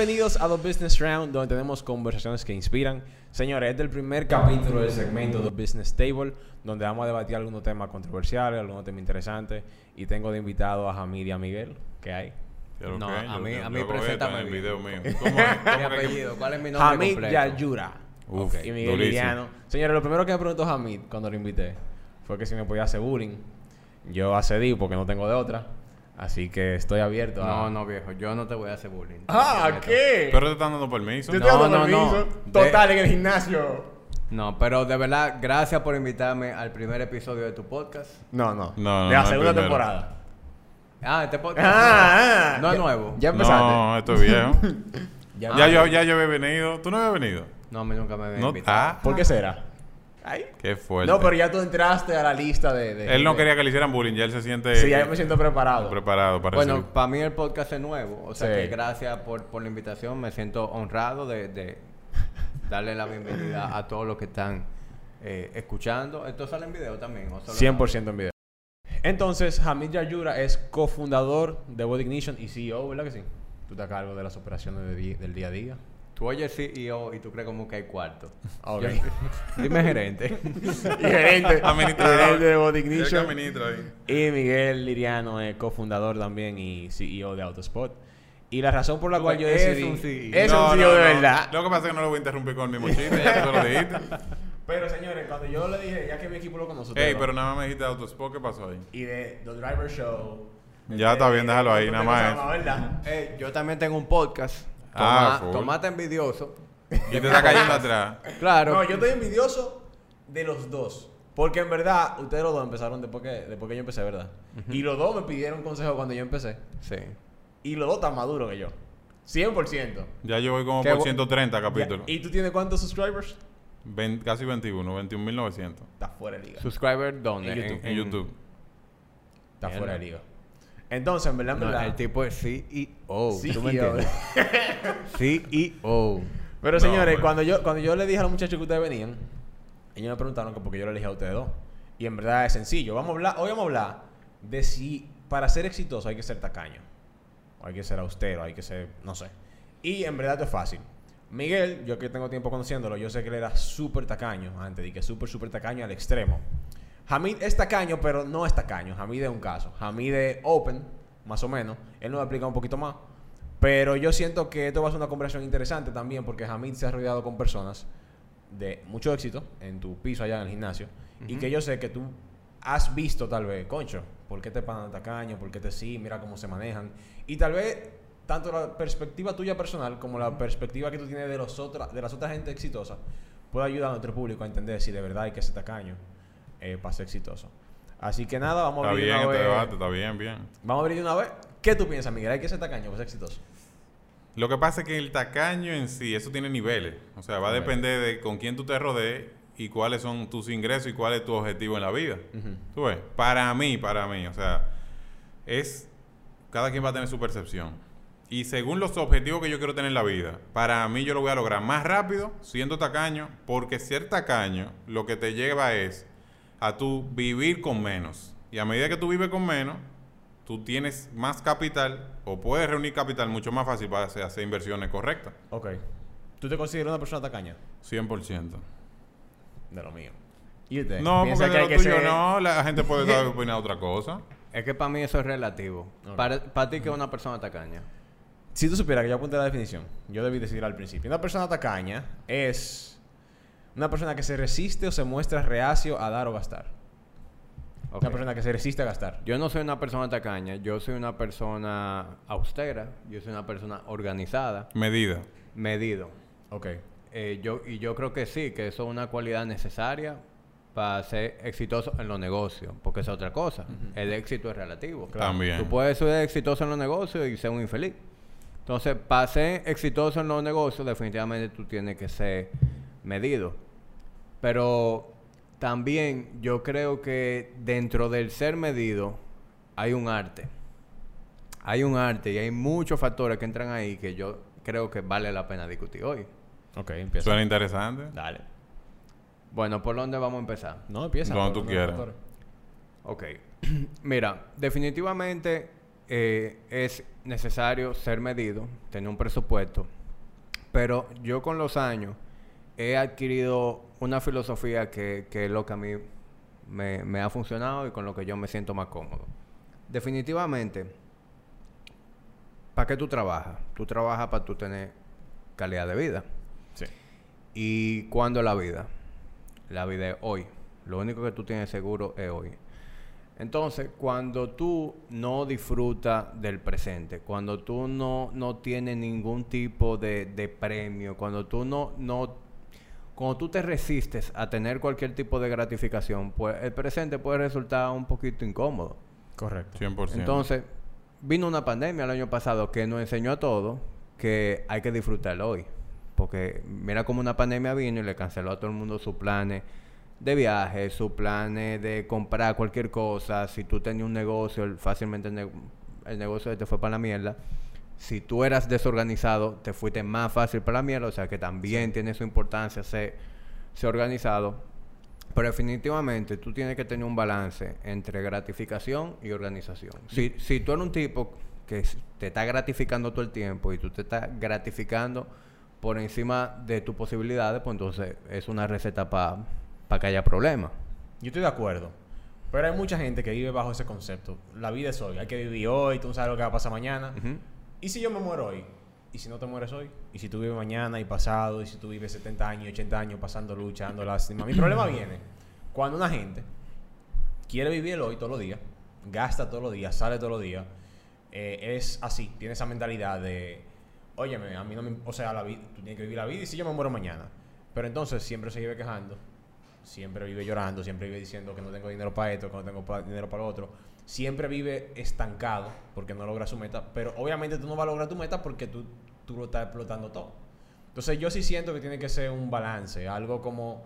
Bienvenidos a The Business Round, donde tenemos conversaciones que inspiran. Señores, este es el primer capítulo del segmento The Business Table, donde vamos a debatir algunos temas controversiales, algunos temas interesantes. Y tengo de invitado a Hamid y a Miguel, ¿qué hay? No, que- a mí- yo- a mí preséntame en el bien. video mío. ¿Cómo es? Mi ¿Cómo que- apellido, ¿cuál es mi nombre Hamid completo? Yayura. Uf, y Miguel. Liriano. Señores, lo primero que me preguntó Hamid cuando lo invité fue que si me podía hacer bullying. Yo accedí porque no tengo de otra. Así que estoy abierto a... No, no, viejo, yo no te voy a hacer bullying. Ah, Te. ¿qué? Pero te están dando permiso. Yo No, te dando no, no. permiso. De- Total, en el gimnasio. No, pero de verdad, gracias por invitarme al primer episodio de tu podcast. No, no. No, no, De la no, segunda temporada. Ah, este podcast. Ah, ah. no es Ya- nuevo. Ya empezaste. No, esto es viejo. Ya- ya, yo, ya yo había venido. ¿Tú no habías venido? No, a mí nunca me habían No. invitado. Ah, ¿Por qué será? Ay. qué fuerte. No, pero ya tú entraste a la lista de... de- Él no de- quería que le hicieran bullying. Ya él se siente Sí, ya me siento preparado. preparado para Bueno, recibir. para mí el podcast es nuevo. O sea Sí. que gracias por, por la invitación. Me siento honrado de, de darle la bienvenida a todos los que están eh, escuchando. ¿Esto sale en video también? ¿o solo- 100% en video. Entonces, Hamid Yayura es cofundador de Body Ignition y CEO, ¿verdad que sí? Tú te a cargo de las operaciones de del día a día. Tú oyes CEO y tú crees como que hay cuarto. Ok. Yo- dime gerente. y gerente, Administrador. gerente de Body El que Ignition. administra ahí. Y Miguel Liriano es cofundador también y CEO de Autospot. Y la razón por la cual yo Es decidí... un CEO. Es No, un no, CEO de no. verdad. Lo que pasa es que no lo voy a interrumpir con el mismo chiste. Ya tú lo dijiste. Pero señores, cuando yo le dije, ya que mi equipo lo conoce... Ey, pero nada más me dijiste Autospot. ¿Qué pasó ahí? Y de The Driver Show... Ya está bien, déjalo ahí, ¿Tú nada más ¿verdad? Eh, yo también tengo un podcast. Ah, Toma- full. tomate envidioso. Y te está cayendo atrás. Claro. No, yo estoy envidioso de los dos. Porque en verdad, ustedes los dos empezaron después que, después que yo empecé, ¿verdad? Y los dos me pidieron consejo cuando yo empecé. Sí. Y los dos están maduros que yo. 100%. Ya yo voy como por bu- 130 capítulos. ¿Y tú tienes cuántos subscribers? Ven- casi 21, 21.900 Está fuera de liga. Subscriber, ¿dónde? En YouTube. en YouTube. Está fuera de liga. Entonces, en verdad, en No, verdad. el tipo es CEO. Sí, ¿Tú me CEO. entiendes? CEO. Pero No, señores, bueno. cuando yo cuando yo le dije a los muchachos que ustedes venían, ellos me preguntaron que por qué yo le elegí a ustedes dos. Y en verdad es sencillo. Vamos a hablar, hoy vamos a hablar de si para ser exitoso hay que ser tacaño. O hay que ser austero, hay que ser, no sé. Y en verdad esto es fácil. Miguel, yo que tengo tiempo conociéndolo, yo sé que él era súper tacaño antes, y que súper, súper tacaño al extremo. Hamid es tacaño, pero no es tacaño. Hamid es un caso. Hamid es open, más o menos. Él nos va a explicar un poquito más. Pero yo siento que esto va a ser una conversación interesante también porque Hamid se ha rodeado con personas de mucho éxito en tu piso allá en el gimnasio y que yo sé que tú has visto tal vez, concho, ¿por qué te pagan tacaño? ¿Por qué te sí? Mira cómo se manejan. Y tal vez tanto la perspectiva tuya personal como la perspectiva que tú tienes de, los otra, de las otras gente exitosa puede ayudar a nuestro público a entender si de verdad hay que ser tacaño eh, para ser exitoso. Así que nada, vamos a abrir bien de una este vez- debate, está bien, bien. Vamos a abrir de una vez. ¿Qué tú piensas, Miguel? ¿Hay que ser tacaño para ser exitoso? Lo que pasa es que el tacaño en sí, eso tiene niveles. O sea, va a depender de con quién tú te rodees y cuáles son tus ingresos y cuál es tu objetivo en la vida. ¿Tú ves? Para mí, para mí, o sea, es... Cada quien va a tener su percepción. Y según los objetivos que yo quiero tener en la vida, para mí yo lo voy a lograr más rápido siendo tacaño, porque ser tacaño lo que te lleva es a tú vivir con menos. Y a medida que tú vives con menos, tú tienes más capital o puedes reunir capital mucho más fácil para hacer, hacer inversiones correctas. Ok. ¿Tú te consideras una persona tacaña? 100%. De lo mío. ¿Y usted? No, ¿Piensa porque de lo que tuyo ser- no, la gente puede estar opinar otra cosa. Es que para mí eso es relativo. Para, para ti que es una persona tacaña. Si tú supieras que yo apunté la definición, yo debí decir al principio. Una persona tacaña es una persona que se resiste o se muestra reacio a dar o gastar. Una persona que se resiste a gastar. Yo no soy una persona tacaña, yo soy una persona austera, yo soy una persona organizada, Medida. medido. Ok. Eh, yo, y yo creo que sí, que eso es una cualidad necesaria para ser exitoso en los negocios, porque es otra cosa. El éxito es relativo. También. Tú puedes ser exitoso en los negocios y ser un infeliz. Entonces, para ser exitoso en los negocios, definitivamente tú tienes que ser medido. Pero también yo creo que dentro del ser medido hay un arte. Hay un arte y hay muchos factores que entran ahí que yo creo que vale la pena discutir hoy. Ok, empieza. Suena interesante. Dale. Bueno, ¿por dónde vamos a empezar? No, empieza. Donde por tú quieras. factores. Ok. Mira, definitivamente eh, es necesario ser medido, tener un presupuesto, pero yo con los años he adquirido una filosofía que, que es lo que a mí me, me ha funcionado y con lo que yo me siento más cómodo. Definitivamente, ¿para qué tú trabajas? Tú trabajas para tú tener calidad de vida. Sí. ¿Y cuándo la vida? La vida es hoy. Lo único que tú tienes seguro es hoy. Entonces, cuando tú no disfrutas del presente, cuando tú no, no tienes ningún tipo de, de premio, cuando tú no, no, cuando tú te resistes a tener cualquier tipo de gratificación, pues el presente puede resultar un poquito incómodo. Correcto. 100%. Entonces, vino una pandemia el año pasado que nos enseñó a todos que hay que disfrutarlo hoy. Porque mira como una pandemia vino y le canceló a todo el mundo sus planes de viaje, sus planes de comprar cualquier cosa. Si tú tenías un negocio, fácilmente el, ne- el negocio te fue para la mierda. Si tú eras desorganizado, te fuiste más fácil para la mierda. O sea que también tiene su importancia ser, ser organizado. Pero definitivamente tú tienes que tener un balance entre gratificación y organización. Si, si tú eres un tipo que te está gratificando todo el tiempo y tú te estás gratificando por encima de tus posibilidades, pues entonces es una receta para que haya problemas. Yo estoy de acuerdo. Pero hay mucha gente que vive bajo ese concepto. La vida es hoy. Hay que vivir hoy. Tú no sabes lo que va a pasar mañana. Ujú. ¿Y si yo me muero hoy? ¿Y si no te mueres hoy? ¿Y si tú vives mañana y pasado? ¿Y si tú vives 70 años, 80 años pasando luchando, lástima? Mi problema viene cuando una gente quiere vivir el hoy todos los días, gasta todos los días, sale todos los días, eh, es así, tiene esa mentalidad de, óyeme, a mí no me... O sea, la vida, tú tienes que vivir la vida y si yo me muero mañana. Pero entonces siempre se vive quejando, siempre vive llorando, siempre vive diciendo que no tengo dinero para esto, que no tengo dinero para lo otro. Siempre vive estancado porque no logra su meta. Pero obviamente tú no vas a lograr tu meta porque tú, tú lo estás explotando todo. Entonces yo sí siento que tiene que ser un balance, algo como...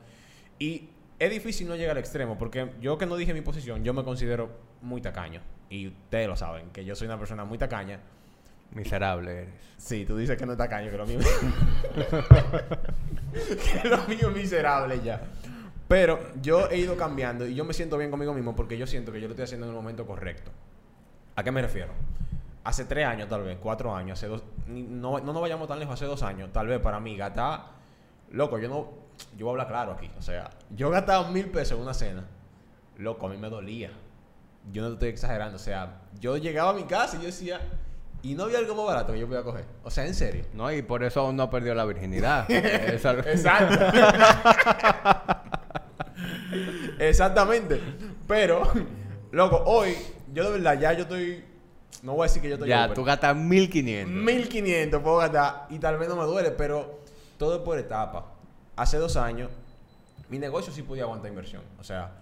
Y es difícil no llegar al extremo porque yo que no dije mi posición, yo me considero muy tacaño. Y ustedes lo saben, que yo soy una persona muy tacaña. Miserable eres. Sí, tú dices que no es tacaño, que lo mío... que lo mío es miserable ya. Pero yo he ido cambiando y yo me siento bien conmigo mismo porque yo siento que yo lo estoy haciendo en el momento correcto. ¿A qué me refiero? Hace tres años, tal vez, cuatro años, hace dos... No, no nos vayamos tan lejos, hace dos años, tal vez para mí, gastar... Loco, yo no... Yo voy a hablar claro aquí. O sea, yo gastaba mil pesos en una cena. Loco, a mí me dolía. Yo no te estoy exagerando. O sea, yo llegaba a mi casa y yo decía... Y no había algo más barato que yo podía coger. O sea, en serio. No, y por eso aún no ha perdido la virginidad. Exacto. Exactamente. Pero, loco, hoy, yo de verdad, ya yo estoy. No voy a decir que yo estoy. ya, over. tú gastas 1500. 1500 puedo gastar y tal vez no me duele, pero todo es por etapa. Hace dos años, mi negocio sí podía aguantar inversión. O sea,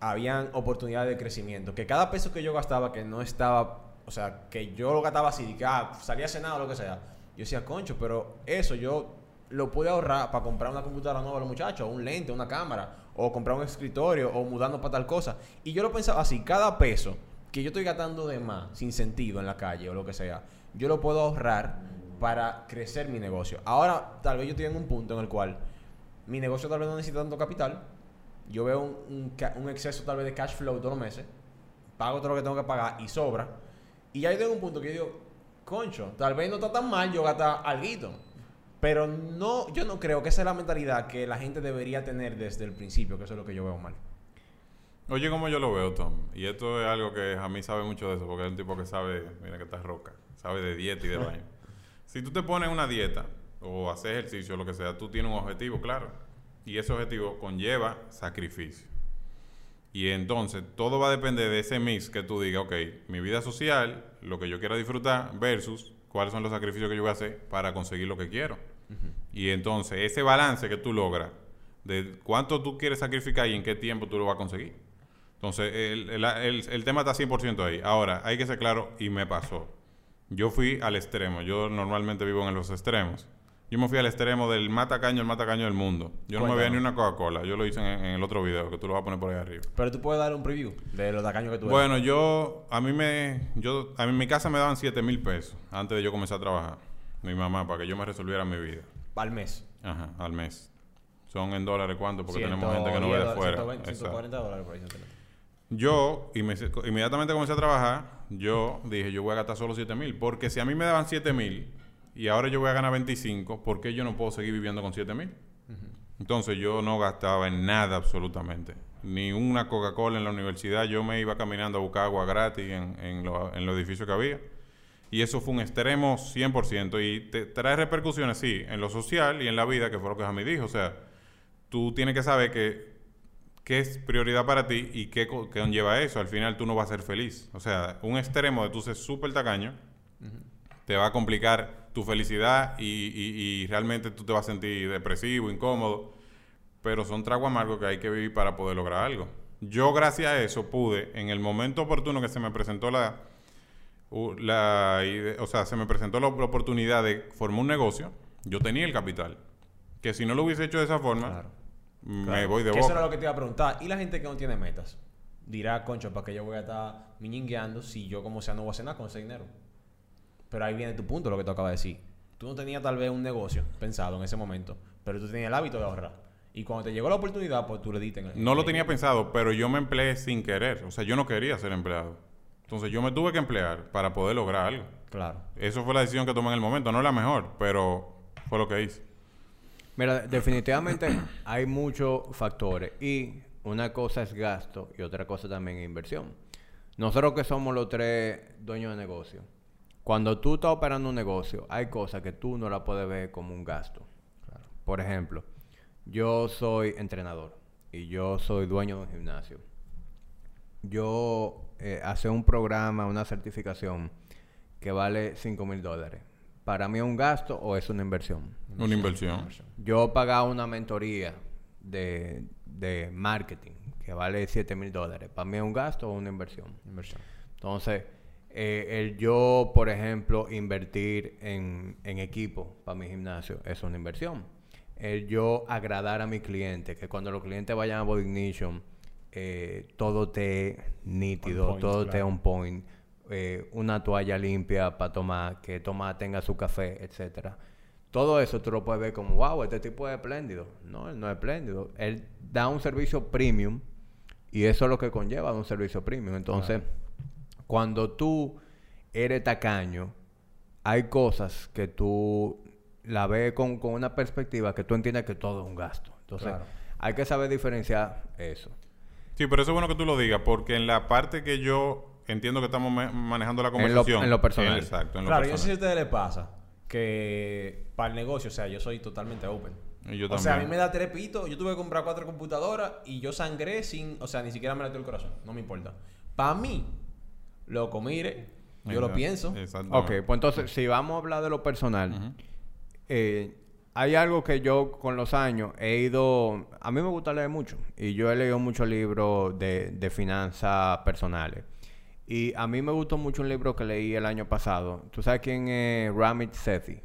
habían oportunidades de crecimiento. Que cada peso que yo gastaba que no estaba, o sea, que yo lo gastaba así, que ah, salía a cenar o lo que sea. Yo decía, concho, pero eso yo lo pude ahorrar para comprar una computadora nueva a los muchachos, un lente, una cámara, o comprar un escritorio, o mudando para tal cosa. Y yo lo pensaba así, cada peso que yo estoy gastando de más, sin sentido en la calle o lo que sea, yo lo puedo ahorrar para crecer mi negocio. Ahora, tal vez yo estoy en un punto en el cual mi negocio tal vez no necesita tanto capital. Yo veo un, exceso tal vez de cash flow todos los meses. Pago todo lo que tengo que pagar y sobra. Y ya yo tengo un punto que yo digo, concho, tal vez no está tan mal yo gastar algo. Pero no, yo no creo que esa es la mentalidad que la gente debería tener desde el principio, que eso es lo que yo veo mal. Oye, como yo lo veo, Tom, y esto es algo que a mí sabe mucho de eso, porque es un tipo que sabe, mira que está roca, sabe de dieta y de baño. Si tú te pones una dieta o haces ejercicio o lo que sea, tú tienes un objetivo, claro. Y ese objetivo conlleva sacrificio. Y entonces todo va a depender de ese mix que tú digas, ok, mi vida social, lo que yo quiera disfrutar, versus cuáles son los sacrificios que yo voy a hacer para conseguir lo que quiero. Y entonces ese balance que tú logras de cuánto tú quieres sacrificar y en qué tiempo tú lo vas a conseguir. Entonces, el, el- el- el tema está 100% ahí. Ahora, hay que ser claro, y me pasó. Yo fui al extremo. Yo normalmente vivo en los extremos. Yo me fui al extremo del matacaño, el matacaño del mundo. Yo no me veía ni una Coca-Cola. Yo lo hice en, en el otro video, que tú lo vas a poner por ahí arriba. Pero tú puedes dar un preview de los tacaños que tú eres. Bueno, yo, a mí me, yo, a mí en mi casa me daban 7 mil pesos antes de yo comenzar a trabajar. Mi mamá, para que yo me resolviera mi vida. Al mes. Ajá, al mes. Son en dólares cuánto, porque tenemos 110 gente que no ve de fuera. 120, Exacto. 140 dólares por ahí. 130. Yo inme- inmediatamente comencé a trabajar, yo dije, yo voy a gastar solo 7 mil. Porque si a mí me daban 7 mil y ahora yo voy a ganar 25, ¿por qué yo no puedo seguir viviendo con 7 mil? Entonces yo no gastaba en nada absolutamente. Ni una Coca-Cola en la universidad. Yo me iba caminando a buscar agua gratis en, en, lo- en los edificios que había. Y eso fue un extremo 100%. Y te trae repercusiones, sí, en lo social y en la vida, que fue lo que Jamie dijo. O sea, tú tienes que saber que qué es prioridad para ti y qué, qué conlleva eso. Al final tú no vas a ser feliz. O sea, un extremo de tú ser súper tacaño te va a complicar tu felicidad y, y- y realmente tú te vas a sentir depresivo, incómodo. Pero son tragos amargos que hay que vivir para poder lograr algo. Yo, gracias a eso, pude, en el momento oportuno que se me presentó la, la o sea, se me presentó la, la oportunidad de formar un negocio, yo tenía el capital. Que si no lo hubiese hecho de esa forma, Claro. me Claro. voy de boca. Eso era lo que te iba a preguntar. ¿Y la gente que no tiene metas? Dirá, concho, ¿para qué yo voy a estar miñingueando si yo como sea no voy a hacer nada con ese dinero? Pero ahí viene tu punto, lo que tú acabas de decir. Tú no tenías tal vez un negocio pensado en ese momento, pero tú tenías el hábito de ahorrar. Y cuando te llegó la oportunidad, pues tú le diste en el- No lo en- tenía pensado, pero yo me empleé sin querer. O sea, yo no quería ser empleado. Entonces yo me tuve que emplear para poder lograr algo. Claro. Eso fue la decisión que tomé en el momento. No la mejor, pero fue lo que hice. Mira, definitivamente hay muchos factores y una cosa es gasto y otra cosa también es inversión. Nosotros que somos los tres dueños de negocio, cuando tú estás operando un negocio, hay cosas que tú no la puedes ver como un gasto. Por ejemplo, yo soy entrenador y yo soy dueño de un gimnasio. Yo eh, hace un programa, una certificación que vale 5 mil dólares. ¿Para mí es un gasto o es una inversión? Una inversión. Yo pagaba una mentoría de, de marketing que vale 7 mil dólares. ¿Para mí es un gasto o una inversión? Inversión. Entonces, eh, el yo, por ejemplo, invertir en, en equipo para mi gimnasio es una inversión. El yo agradar a mi cliente, que cuando los clientes vayan a Body Ignition, eh, todo esté nítido, point, todo claro. on point, eh, una toalla limpia para tomar, que Tomás tenga su café, etcétera. Todo eso tú lo puedes ver como, wow, este tipo es espléndido. No, él no es espléndido. Él da un servicio premium y eso es lo que conlleva un servicio premium. Entonces, cuando tú eres tacaño, hay cosas que tú la ves con, con una perspectiva que tú entiendes que todo es un gasto. Entonces, Claro. hay que saber diferenciar eso. Sí, pero eso es bueno que tú lo digas, porque en la parte que yo entiendo que estamos ma- manejando la En lo- conversación. en lo personal. exacto, en lo Claro, yo no sé si a personal. ustedes les pasa que para el negocio, o sea, yo soy totalmente open. Y yo o sea, a mí me da tres pitos, yo tuve que comprar cuatro computadoras y yo sangré sin, o sea, ni siquiera me latió el corazón, no me importa. Para mí, loco, mire, yo lo pienso. Ok, pues entonces, si vamos a hablar de lo personal, eh, hay algo que yo con los años he ido... A mí me gusta leer mucho y yo he leído muchos libros de, de finanzas personales. Y a mí me gustó mucho un libro que leí el año pasado. ¿Tú sabes quién es Ramit Sethi?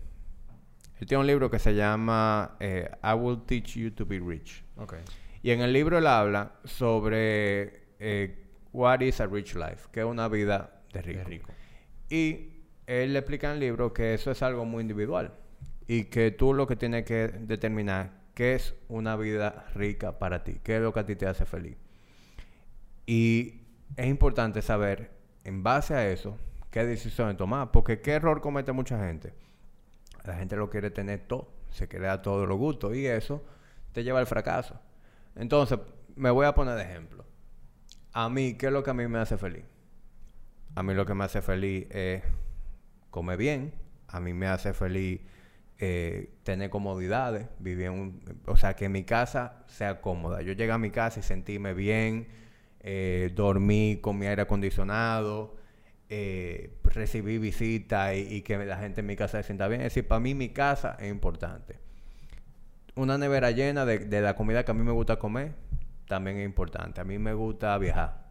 Él tiene un libro que se llama eh, I Will Teach You to Be Rich. Ok. Y en el libro él habla sobre eh, what is a rich life, que es una vida de rico. De rico. Y él le explica en el libro que eso es algo muy individual y que tú lo que tienes que determinar qué es una vida rica para ti, qué es lo que a ti te hace feliz. Y es importante saber, en base a eso, qué decisiones tomar, porque qué error comete mucha gente. La gente lo quiere tener todo, se quiere dar todos los gustos y eso te lleva al fracaso. Entonces, me voy a poner de ejemplo. A mí, ¿qué es lo que a mí me hace feliz? A mí lo que me hace feliz es comer bien. A mí me hace feliz eh, tener comodidades, vivir en un... O sea, que mi casa sea cómoda. Yo llegué a mi casa y sentirme bien, eh, dormí con mi aire acondicionado, eh, recibí visitas y, que la gente en mi casa se sienta bien. Es decir, para mí mi casa es importante. Una nevera llena de, la comida que a mí me gusta comer también es importante. A mí me gusta viajar.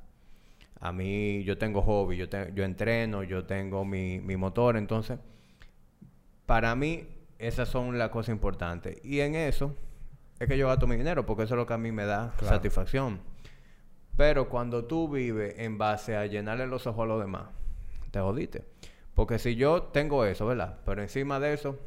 A mí, yo tengo hobby, yo, yo entreno, yo tengo mi, mi motor, entonces, para mí, esas son las cosas importantes. Y en eso es que yo gasto mi dinero, porque eso es lo que a mí me da Claro. satisfacción. Pero cuando tú vives en base a llenarle los ojos a los demás, te jodiste. Porque si yo tengo eso, ¿verdad? Pero encima de eso,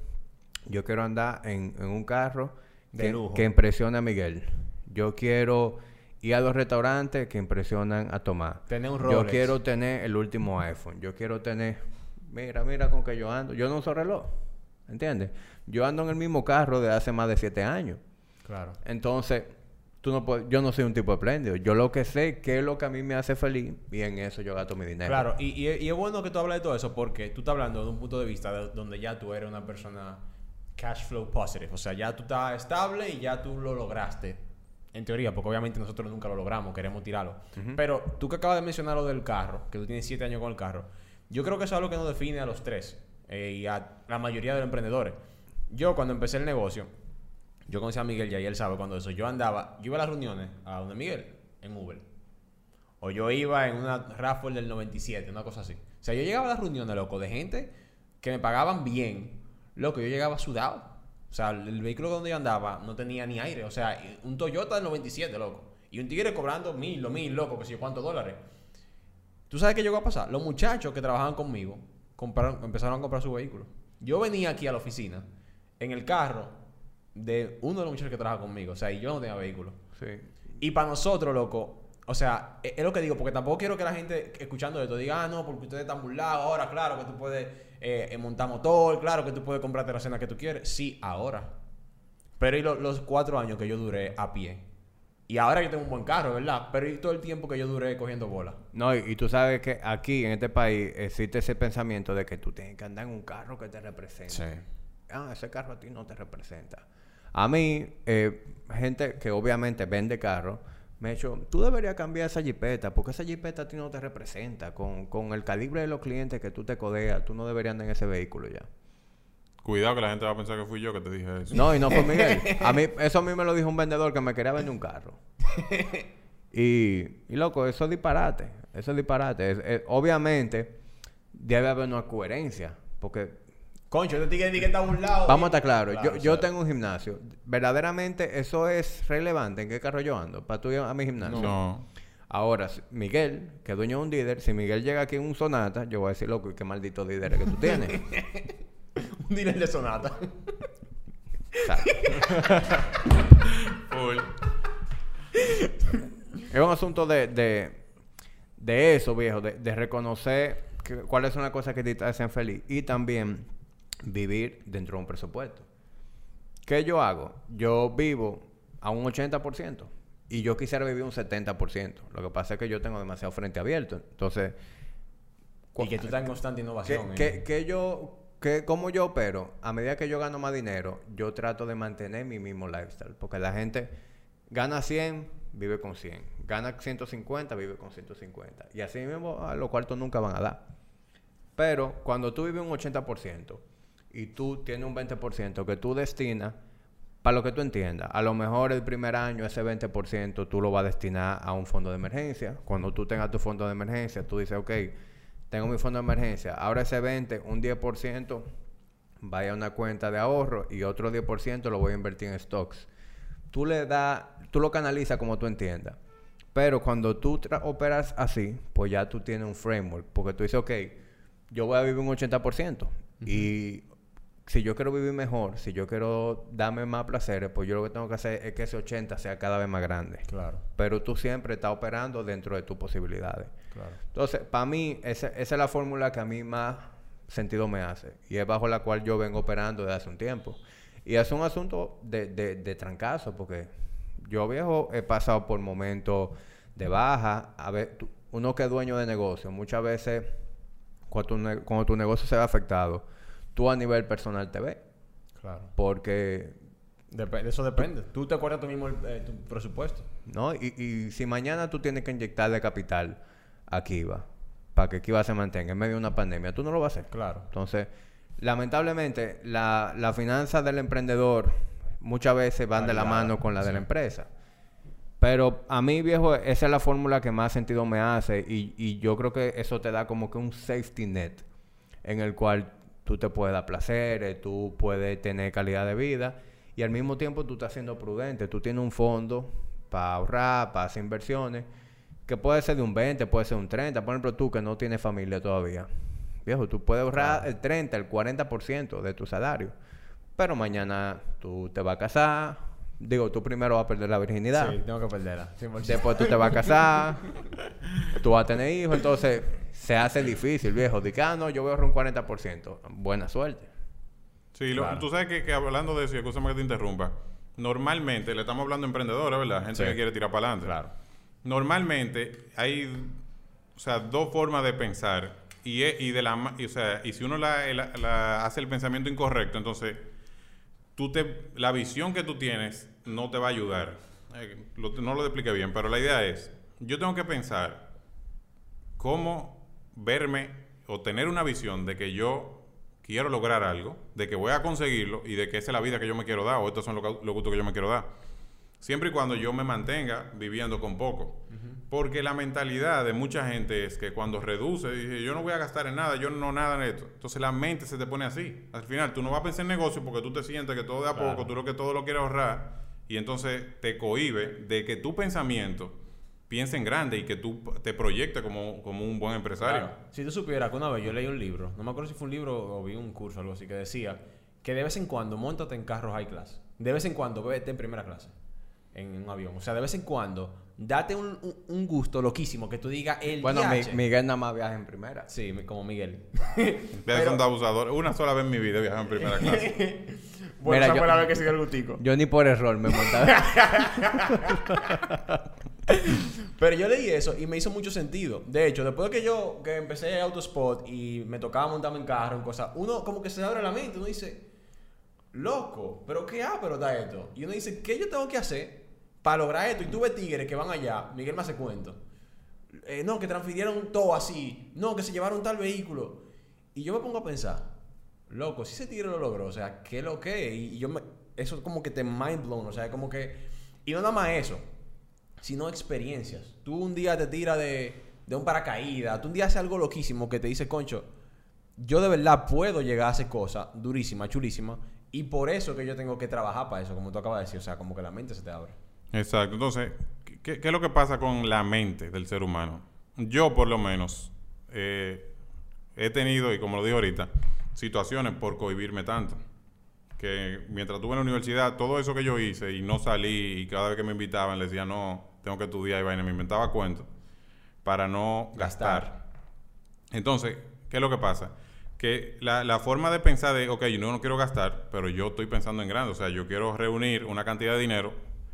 yo quiero andar en, en un carro De que, lujo. que impresione a Miguel. Yo quiero ir a los restaurantes que impresionan a Tomás. Tener un Yo Rolex. quiero tener el último iPhone. Yo quiero tener... Mira, mira con que yo ando. Yo no uso reloj. ¿Entiendes? Yo ando en el mismo carro de hace más de siete años. Claro. Entonces, tú no puedes, yo no soy un tipo espléndido. Yo lo que sé qué es lo que a mí me hace feliz y en eso yo gasto mi dinero. Claro, y, y- y es bueno que tú hablas de todo eso porque tú estás hablando de un punto de vista de- donde ya tú eres una persona cash flow positive. O sea, ya tú estás estable y ya tú lo lograste. En teoría, porque obviamente nosotros nunca lo logramos, queremos tirarlo. Pero tú que acabas de mencionar lo del carro, que tú tienes siete años con el carro, yo creo que eso es algo que nos define a los tres eh, y a la mayoría de los emprendedores. Yo, cuando empecé el negocio, yo conocí a Miguel ya y él sabe cuando eso. Yo andaba, yo iba a las reuniones a donde Miguel, en Uber. O yo iba en una Raffle del 97, una cosa así. O sea, yo llegaba a las reuniones, loco, de gente que me pagaban bien. Loco, yo llegaba sudado. O sea, el, vehículo donde yo andaba no tenía ni aire. O sea, un Toyota del 97, loco. Y un tigre cobrando mil, lo mil, loco, que sé yo cuántos dólares. ¿Tú sabes qué llegó a pasar? Los muchachos que trabajaban conmigo compraron, empezaron a comprar su vehículo. Yo venía aquí a la oficina en el carro de uno de los muchachos que trabaja conmigo. O sea, y yo no tenía vehículo. Sí. Y para nosotros, loco, o sea, e- es, lo que digo, porque tampoco quiero que la gente escuchando esto diga, ah, no, porque ustedes están burlados, ahora, claro que tú puedes eh, eh, montar motor, claro que tú puedes comprarte la cena que tú quieres. Sí, ahora. Pero y lo- los cuatro años que yo duré a pie. Y ahora yo tengo un buen carro, ¿verdad? Pero y todo el tiempo que yo duré cogiendo bola. No, y, y tú sabes que aquí en este país existe ese pensamiento de que tú tienes que andar en un carro que te represente. Ah, ese carro a ti no te representa. A mí, eh, gente que obviamente vende carro, me ha dicho, tú deberías cambiar esa jipeta, porque esa jipeta a ti no te representa. Con, con el calibre de los clientes que tú te codeas, tú no deberías andar en ese vehículo ya. Cuidado que la gente va a pensar que fui yo que te dije eso. No, y no fue Miguel. A mí, eso a mí me lo dijo un vendedor que me quería vender un carro. Y, y loco, eso es disparate. Eso es disparate. Es- es- obviamente, debe haber una coherencia. Porque, Concho, este tigre que está a un lado. vamos a estar claros, Claro, yo, tengo un gimnasio. ¿Verdaderamente eso es relevante en qué carro yo ando? Para tú ir a mi gimnasio. No. Ahora, si- Miguel, que es dueño de un líder, si Miguel llega aquí en un Sonata, yo voy a decir, loco, ¿y qué maldito líder es que tú tienes? Un dealer de sonata. Full. Es un asunto de, de, de eso, viejo, de, de reconocer que- cuáles son las cosas que te hacen feliz y también vivir dentro de un presupuesto. ¿Qué yo hago? Yo vivo a un 80% y yo quisiera vivir un 70%. Lo que pasa es que yo tengo demasiado frente abierto. Entonces, y que tú estás en constante ¿qué, innovación. qué- eh. qué yo, qué, ¿cómo yo opero? A medida que yo gano más dinero, yo trato de mantener mi mismo lifestyle. Porque la gente gana 100, vive con 100. Gana 150, vive con 150. Y así mismo a los cuartos nunca van a dar. Pero cuando tú vives un 80% y tú tienes un 20% que tú destinas para lo que tú entiendas, a lo mejor el primer año ese 20% tú lo vas a destinar a un fondo de emergencia. Cuando tú tengas tu fondo de emergencia, tú dices, ok, tengo mi fondo de emergencia, ahora ese 20, un 10% vaya a una cuenta de ahorro y otro 10% lo voy a invertir en stocks. Tú le das, tú lo canalizas como tú entiendas. Pero cuando tú operas así, pues ya tú tienes un framework. Porque tú dices, ok, yo voy a vivir un 80%. Y si yo quiero vivir mejor, si yo quiero darme más placeres, pues yo lo que tengo que hacer es que ese 80 sea cada vez más grande. Claro, Pero tú siempre estás operando dentro de tus posibilidades. claro. Entonces, para mí, esa, esa es la fórmula que a mí más sentido me hace. Y es bajo la cual yo vengo operando desde hace un tiempo. Y es un asunto de, de, de trancazo, porque yo, viejo, he pasado por momentos de baja. A ver, tú- uno que es dueño de negocio, muchas veces, cuando tu, cuando tu negocio se ve afectado, tú a nivel personal te ves. Claro. Porque Dep- eso depende. Tú te acuerdas tú mismo el, eh, tu presupuesto. ¿no? Y, y si mañana tú tienes que inyectarle capital a Kiva para que Kiva se mantenga en medio de una pandemia, tú no lo vas a hacer. Claro. Entonces, lamentablemente, la, la finanza del emprendedor muchas veces van de la mano con la de la empresa. Pero a mí, viejo, esa es la fórmula que más sentido me hace y, y yo creo que eso te da como que un safety net en el cual tú te puedes dar placeres, tú puedes tener calidad de vida y al mismo tiempo tú estás siendo prudente. Tú tienes un fondo para ahorrar, para hacer inversiones, que puede ser de un 20, puede ser un 30. Por ejemplo, tú que no tienes familia todavía. Viejo, tú puedes ahorrar el 30, el 40% de tu salario. Pero mañana tú te vas a casar, digo, tú primero vas a perder la virginidad. Sí, tengo que perderla. 100%. Después tú te vas a casar, tú vas a tener hijos, entonces se hace difícil, viejo. Dice, ah, no, yo voy a ahorrar un 40%. Buena suerte. Sí, lo- tú sabes que, que hablando de eso, y escúchame que te interrumpa, normalmente le estamos hablando a emprendedores, ¿verdad? Gente Sí. que quiere tirar para adelante. Claro. Normalmente hay, o sea, dos formas de pensar y, es- y de la, y, o sea, y si uno la, la- la hace el pensamiento incorrecto, entonces tú te, la visión que tú tienes no te va a ayudar. Eh, lo- no lo expliqué bien, pero la idea es, yo tengo que pensar cómo verme o tener una visión de que yo quiero lograr algo, de que voy a conseguirlo y de que esa es la vida que yo me quiero dar o estos son los gu- los gustos que yo me quiero dar. Siempre y cuando yo me mantenga viviendo con poco. Porque la mentalidad de mucha gente es que cuando reduce, dice, yo no voy a gastar en nada, yo no nada en esto. Entonces la mente se te pone así. Al final tú no vas a pensar en negocio porque tú te sientes que todo de a Claro. poco, tú lo que todo lo quieres ahorrar y entonces te cohibe de que tu pensamiento piense en grande y que tú te proyectes como, como un buen empresario. Claro. Si tú supieras que una vez yo leí un libro, no me acuerdo si fue un libro o vi un curso o algo así, que decía que de vez en cuando montate en carro high class. De vez en cuando vete en primera clase en un avión. O sea, de vez en cuando date un, un- un gusto loquísimo que tú digas el Bueno, mi- DH. Miguel nada más viaja en primera. Sí, como Miguel. Veas un abusador. Una sola vez en mi vida he viajado en primera clase. Bueno, Mira, esa yo- fue la vez que sigue el gustico. Yo ni por error me montaba. Pero yo leí eso y me hizo mucho sentido. De hecho, después de que yo que empecé Autospot y me tocaba montarme en carro, en cosas, uno como que se abre la mente, uno dice, loco, pero qué pero da esto. Y uno dice, ¿qué yo tengo que hacer para lograr esto? Y tú ves tigres que van allá, Miguel me hace cuento. Eh, no, que transfirieron todo así. No, que se llevaron tal vehículo. Y yo me pongo a pensar, loco, si ese tigre lo logró, o sea, ¿qué es lo que es? Y yo me, eso como que te mind blown, o sea, como que... Y no nada más eso, sino experiencias. Tú un día te tiras de, de un paracaídas, tú un día haces algo loquísimo que te dice, concho, yo de verdad puedo llegar a hacer cosas durísimas, chulísimas, y por eso que yo tengo que trabajar para eso, como tú acabas de decir, o sea, como que la mente se te abre. Exacto. Entonces, ¿qué, qué es lo que pasa con la mente del ser humano? Yo, por lo menos, eh, he tenido, y como lo dije ahorita, situaciones por cohibirme tanto. Que mientras estuve en la universidad, todo eso que yo hice y no salí, y cada vez que me invitaban les decía, no, tengo que estudiar y vaina, me inventaba cuentos para no gastar. Entonces, ¿qué es lo que pasa? Que la, la forma de pensar de, ok, yo no, no quiero gastar, pero yo estoy pensando en grande. O sea, yo quiero reunir una cantidad de dinero,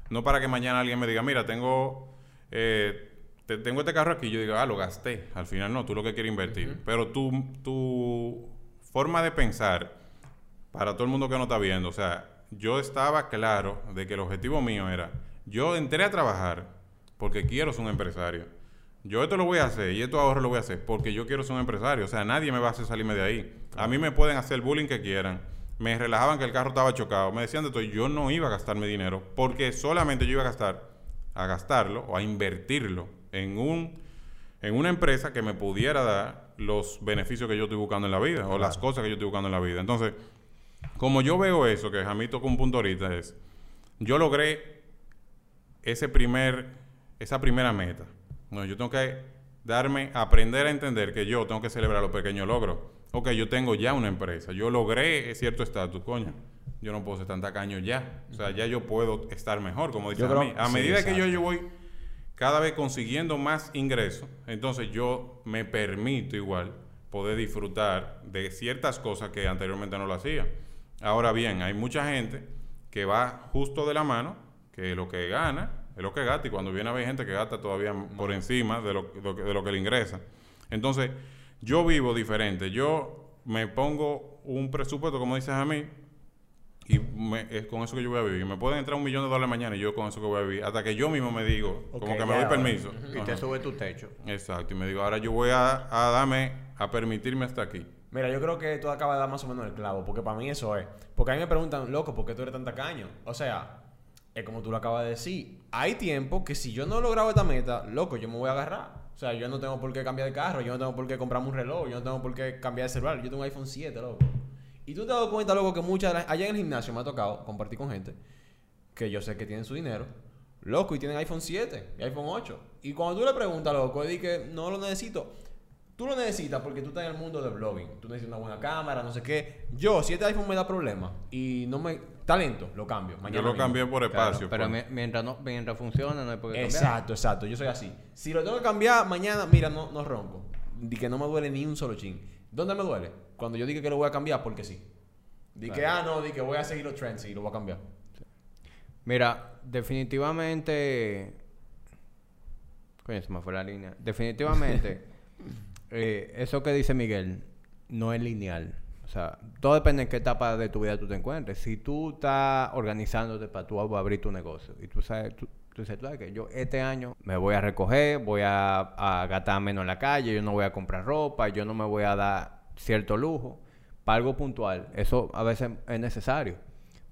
no para que mañana alguien me diga, mira, tengo, eh, te- tengo este carro aquí. Yo digo, ah, lo gasté. Al final no, tú lo que quieres invertir. Pero tu, tu forma de pensar, para todo el mundo que no está viendo, o sea, yo estaba claro de que el objetivo mío era, yo entré a trabajar porque quiero ser un empresario. Yo esto lo voy a hacer y esto ahora lo voy a hacer porque yo quiero ser un empresario. O sea, nadie me va a hacer salirme de ahí. A mí me pueden hacer el bullying que quieran. Me relajaban que el carro estaba chocado. Me decían de todo. Yo no iba a gastarme dinero porque solamente yo iba a gastar, a gastarlo o a invertirlo en un en una empresa que me pudiera dar los beneficios que yo estoy buscando en la vida o las cosas que yo estoy buscando en la vida. Entonces, como yo veo eso, que a mí tocó un punto ahorita, es, yo logré ese primer, esa primera meta. No, yo tengo que darme, aprender a entender que yo tengo que celebrar los pequeños logros. Ok, yo tengo ya una empresa, yo logré cierto estatus, coño. Yo no puedo ser tan tacaño ya. O sea, ya yo puedo estar mejor, como dice a mí. A sí, medida que yo, yo voy cada vez consiguiendo más ingresos, entonces yo me permito igual poder disfrutar de ciertas cosas que anteriormente no lo hacía. Ahora bien, hay mucha gente que va justo de la mano, que lo que gana es lo que gasta, y cuando viene a ver gente que gasta todavía por encima de lo, de lo que le ingresa. Entonces, yo vivo diferente. Yo me pongo un presupuesto, como dices a mí, y me- es con eso que yo voy a vivir. Me pueden entrar un millón de dólares mañana y yo con eso que voy a vivir. Hasta que yo mismo me digo, como que me doy permiso. y te sube tu techo. Exacto. Y me digo, ahora yo voy a, a darme, a permitirme hasta aquí. Mira, yo creo que tú acabas de dar más o menos el clavo, porque para mí eso es. Porque a mí me preguntan, loco, ¿por qué tú eres tan tacaño? O sea, es como tú lo acabas de decir. Hay tiempo que si yo no he logrado esta meta, loco, yo me voy a agarrar. O sea, yo no tengo por qué cambiar de carro, yo no tengo por qué comprarme un reloj, yo no tengo por qué cambiar de celular. Yo tengo un iPhone 7, loco. Y tú te das cuenta, loco, que muchas de las- allá en el gimnasio me ha tocado compartir con gente que yo sé que tienen su dinero, loco, y tienen iPhone 7 y iPhone 8. Y cuando tú le preguntas, loco, dice que no lo necesito. Tú lo necesitas porque tú estás en el mundo del blogging. Tú necesitas una buena cámara, no sé qué. Yo, si este iPhone me da problema y no me... Talento, lo cambio. Yo Mañana lo mismo. cambié por Claro, espacio. pero por- mientras, no, mientras funciona, no hay por qué cambiar. Exacto, exacto. Yo soy así. Si lo tengo que cambiar mañana, mira, no, no ronco. Di que no me duele ni un solo chin. ¿Dónde me duele? Cuando yo diga que lo voy a cambiar porque sí. Di que, ah, no, di que voy a seguir los trends y lo voy a cambiar. Mira, definitivamente. Coño, se me fue la línea. Definitivamente, eh, eso que dice Miguel no es lineal. O sea, todo depende en qué etapa de tu vida tú te encuentres. Si tú estás organizándote para tú abrir tu negocio y tú sabes, tú, tú dices, tú sabes que yo este año me voy a recoger, voy a, a gastar menos en la calle, yo no voy a comprar ropa, yo no me voy a dar cierto lujo para algo puntual. Eso a veces es necesario.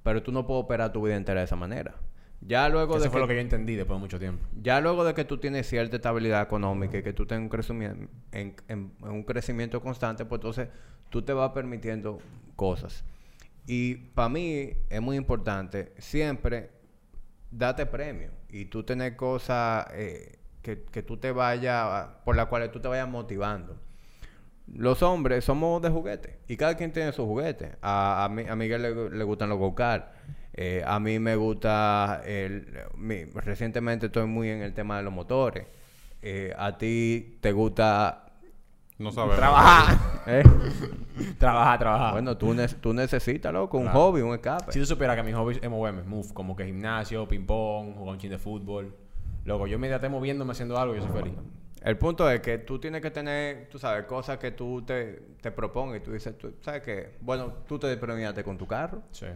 Pero tú no puedes operar tu vida entera de esa manera. Ya luego Eso de fue que, lo que yo entendí después de mucho tiempo. ya luego de que tú tienes cierta estabilidad económica y que tú tengas un crecimiento, en, en- en un crecimiento constante, pues entonces tú te vas permitiendo cosas. Y para mí es muy importante siempre date premio y tú tener cosas eh, que, que tú te vayas, por las cuales tú te vayas motivando. Los hombres somos de juguete y cada quien tiene su juguete. A, a, Mi- a Miguel le, le gustan los go-kart. Eh, a mí me gusta el, mi- recientemente estoy muy en el tema de los motores. Eh, a ti te gusta no sabemos. Trabajar. ¿eh? trabajar, trabajar. bueno, tú, ne- tú necesitas, loco, un Claro. hobby, un escape. Si tú supieras que mis hobbies es moverme, move, como que gimnasio, ping pong, jugar un chin de fútbol. Luego, yo me esté moviéndome haciendo algo, yo soy feliz. El punto es que tú tienes que tener, tú sabes, cosas que tú te, te propongas y tú dices, tú sabes que, bueno, tú te premiaste con tu carro Sí.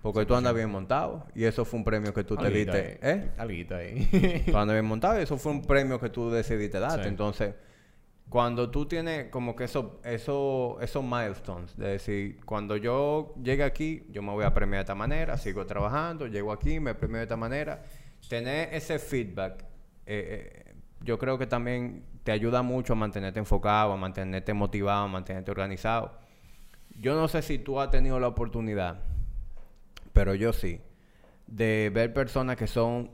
porque tú andas bien montado y eso fue un premio que tú te diste, ahí. ¿eh? Alguito ahí. Tú andas bien montado y eso fue un premio que tú decidiste darte. Sí. Entonces, cuando tú tienes como que eso, eso, esos milestones, de decir, cuando yo llegue aquí, yo me voy a premiar de esta manera, sigo trabajando, llego aquí, me premio de esta manera. Tener ese feedback, eh, eh, yo creo que también te ayuda mucho a mantenerte enfocado, a mantenerte motivado, a mantenerte organizado. Yo no sé si tú has tenido la oportunidad, pero yo sí, de ver personas que son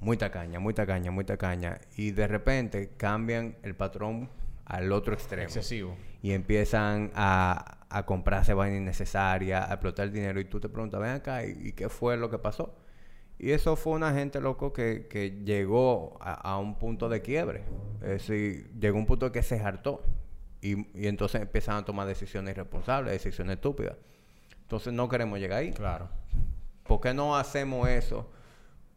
muy tacañas, muy tacañas, muy tacañas, y de repente cambian el patrón al otro extremo Excesivo. y empiezan a, a comprarse vaina innecesaria, a explotar dinero, y tú te preguntas, ven acá, ¿y, y qué fue lo que pasó? Y eso fue una gente, loco, que, que llegó a, a un punto de quiebre. Es decir, llegó a un punto que se hartó. Y, y entonces empiezan a tomar decisiones irresponsables, decisiones estúpidas. Entonces no queremos llegar ahí. Claro. ¿Por qué no hacemos eso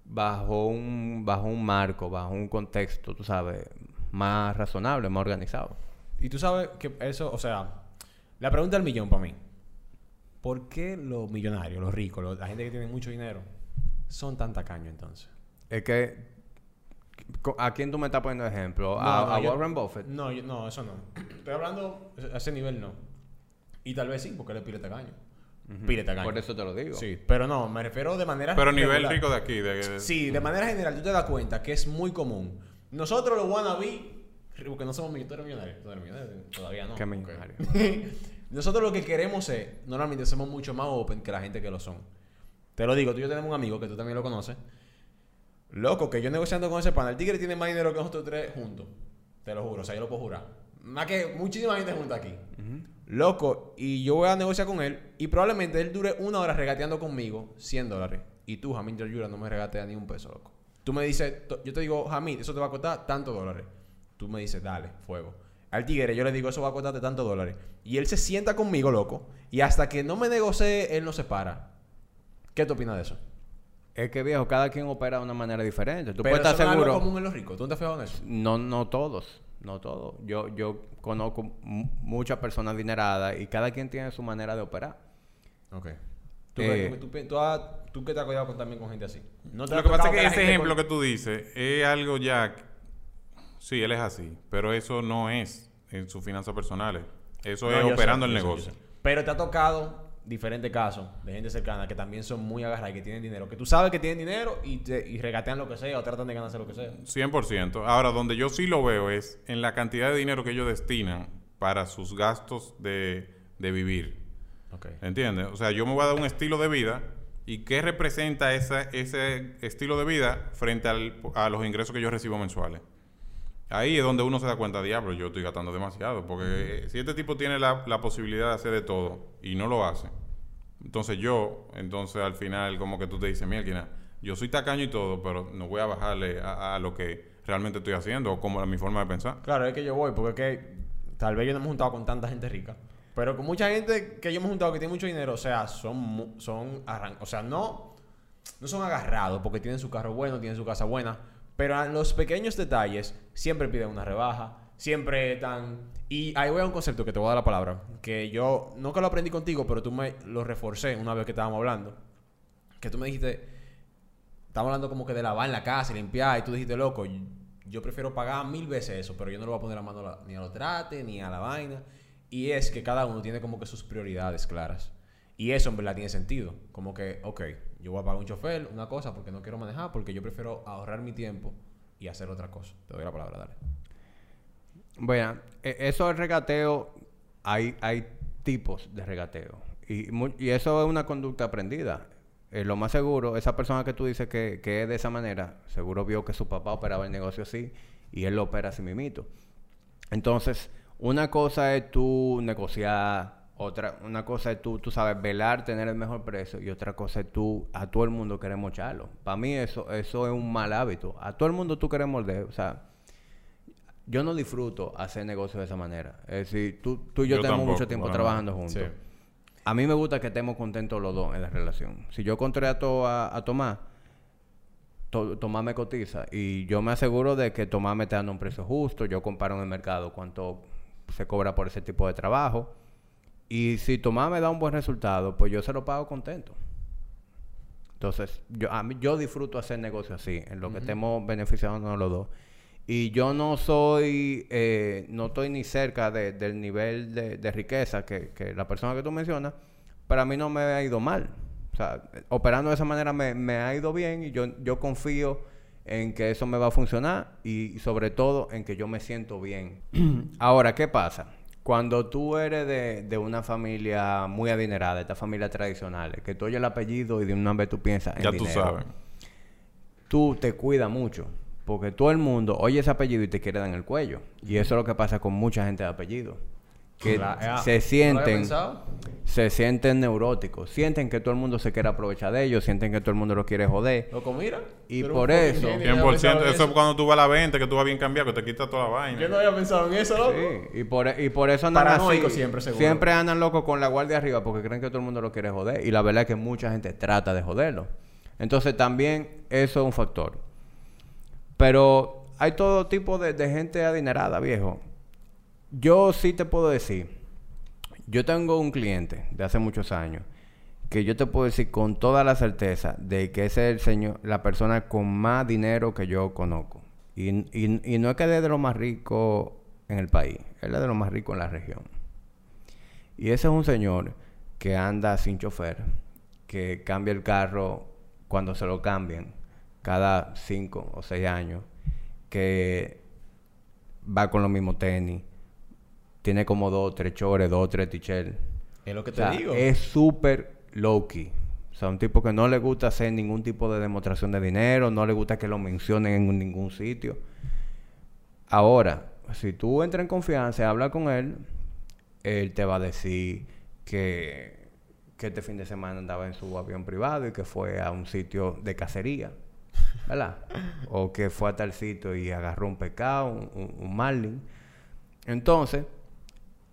bajo un, bajo un marco, bajo un contexto, tú sabes, más razonable, más organizado? Y tú sabes que eso, o sea, la pregunta del millón para mí. ¿Por qué los millonarios, los ricos, los- la gente que tiene mucho dinero, son tan tacaños entonces? Es que, ¿a quién tú me estás poniendo ejemplo? No, ¿A, no, a yo- Warren Buffett? No, yo- no, eso no. Estoy hablando a ese nivel no. Y tal vez sí, porque él es pile tacaño. Pile tacaño. Por eso te lo digo. Sí, pero no, me refiero de manera Pero nivel regular. rico de aquí. De, Sí, de manera general, tú te das cuenta que es muy común. Nosotros los wannabe, porque no somos millonarios, millonarios, todavía no. ¿Qué millonario? Nosotros lo que queremos es, normalmente somos mucho más open que la gente que lo son. Te lo digo, tú y yo tenemos un amigo que tú también lo conoces. Loco, que yo negociando con ese pana, el tigre tiene más dinero que nosotros tres juntos. Te lo juro, o sea, yo lo puedo jurar. Más que muchísima gente junta aquí. Loco, y yo voy a negociar con él y probablemente él dure una hora regateando conmigo 100 dólares. Y tú, Jamil Yura, no me regateas ni un peso, loco. Tú me dices, yo te digo, Jamil, eso te va a costar tantos dólares. Tú me dices, dale, fuego. Al tigre yo le digo, eso va a costarte tantos dólares. Y él se sienta conmigo, loco. Y hasta que no me negocie, él no se para. ¿Qué tú opinas de eso? Es que, viejo, cada quien opera de una manera diferente. Tú Pero puedes estar eso no es algo seguro... común en los ricos. ¿Tú no te has fijado en eso? No, no todos, no todos. Yo, yo conozco mu- muchas personas adineradas y cada quien tiene su manera de operar. Ok. ¿Tú, Eh. tú, tú, tú has- tú que te has cuidado con, también con gente así? ¿No te Lo que pasa es que ese ejemplo con- que tú dices es algo ya. Sí, él es así. Pero eso no es en sus finanzas personales. Eso No, es sé, operando el sé, yo negocio. sé. Pero te ha tocado diferentes casos de gente cercana que también son muy agarradas y que tienen dinero. Que tú sabes que tienen dinero y, te, y regatean lo que sea o tratan de ganarse lo que sea. 100%. Ahora, donde yo sí lo veo es en la cantidad de dinero que ellos destinan para sus gastos de, de vivir. Ok. ¿Entiendes? O sea, yo me voy a dar un estilo de vida y qué representa esa- ese estilo de vida frente al- a los ingresos que yo recibo mensuales. Ahí es donde uno se da cuenta, diablo, yo estoy gastando demasiado. Porque si este tipo tiene la, la posibilidad de hacer de todo y no lo hace, entonces yo, entonces al final como que tú te dices, mira, yo soy tacaño y todo, pero no voy a bajarle a, a lo que realmente estoy haciendo o como es mi forma de pensar. Claro, es que yo voy, porque es que tal vez yo no me he juntado con tanta gente rica. Pero con mucha gente que yo me he juntado que tiene mucho dinero, o sea, son, son arran- o sea, no, no son agarrados porque tienen su carro bueno, tienen su casa buena, pero en los pequeños detalles siempre piden una rebaja, siempre están... Y ahí voy a un concepto que te voy a dar la palabra, que yo nunca lo aprendí contigo, pero tú me lo reforcé una vez que estábamos hablando, que tú me dijiste, estamos hablando como que de lavar la casa y limpiar, y tú dijiste, loco, yo, prefiero pagar mil veces eso, pero yo no le voy a poner la mano ni a los trate, ni a la vaina. Y es que cada uno tiene como que sus prioridades claras. Y eso en verdad tiene sentido. Como que, ok, yo voy a pagar un chofer, una cosa, porque no quiero manejar, porque yo prefiero ahorrar mi tiempo y hacer otra cosa. Te doy la palabra, dale. Bueno, e- eso del regateo, hay, hay tipos de regateo. Y, y eso es una conducta aprendida. Eh, lo más seguro, esa persona que tú dices que, que es de esa manera, seguro vio que su papá operaba el negocio así y él lo opera así mimito. Entonces, una cosa es tú negociar, otra, una cosa es tú, tú sabes, velar, tener el mejor precio y otra cosa es tú a todo el mundo querer mocharlo. Para mí eso, eso es un mal hábito. A todo el mundo tú quieres morder. O sea, yo no disfruto hacer negocio de esa manera. Es decir, tú, tú y yo, Yo tenemos tampoco, mucho tiempo trabajando juntos. Sí. A mí me gusta que estemos contentos los dos en la relación. Si yo contrato a, a Tomás, to- Tomás me cotiza y yo me aseguro de que Tomás me está dando un precio justo. Yo comparo en el mercado cuánto se cobra por ese tipo de trabajo. Y si Tomás me da un buen resultado, pues yo se lo pago contento. Entonces, yo, a mí, yo disfruto hacer negocios así, en lo que estemos beneficiándonos los dos. Y yo no soy, eh, no estoy ni cerca de- del nivel de, de riqueza que, que la persona que tú mencionas, pero a mí no me ha ido mal. O sea, operando de esa manera me, me ha ido bien y yo, yo confío en que eso me va a funcionar y, sobre todo en que yo me siento bien. Ahora, ¿qué pasa? Cuando tú eres de, de una familia muy adinerada, esta familia tradicional, que tú oyes el apellido y de una vez tú piensas en Ya tú dinero, sabes. tú te cuidas mucho. Porque todo el mundo oye ese apellido y te quiere dar en el cuello. Y eso es lo que pasa con mucha gente de apellido. Que ah, se ¿no lo había sienten, se sienten neuróticos. Sienten que todo el mundo se quiere aprovechar de ellos. Sienten que todo el mundo los quiere joder. Loco, mira. Y por eso- genio, yo no había 100%. pensado en Eso es cuando tú vas a la venta, que tú vas bien cambiado, que te quita toda la vaina. Yo no había pensado en eso, loco. Sí, y por, y por eso andan Paranoico así. siempre, seguro. Siempre andan locos con la guardia arriba porque creen que todo el mundo lo quiere joder. Y la verdad es que mucha gente trata de joderlo. Entonces también eso es un factor. Pero hay todo tipo de, de gente adinerada, viejo. Yo sí te puedo decir, yo tengo un cliente de hace muchos años que yo te puedo decir con toda la certeza de que ese es el señor, la persona con más dinero que yo conozco. Y, y- y no es que es de los más ricos en el país, él es de los más ricos en la región. Y ese es un señor que anda sin chofer, que cambia el carro cuando se lo cambian, cada cinco o seis años, que va con los mismos tenis, tiene como dos o tres chores, dos o tres t-shirts. Es lo que O te sea, digo. es súper low-key. O sea, un tipo que no le gusta hacer ningún tipo de demostración de dinero, no le gusta que lo mencionen en ningún sitio. Ahora, si tú entras en confianza y hablas con él, él te va a decir que, que este fin de semana andaba en su avión privado y que fue a un sitio de cacería, ¿verdad? o que fue a tal sitio y agarró un un- un marlin. Entonces,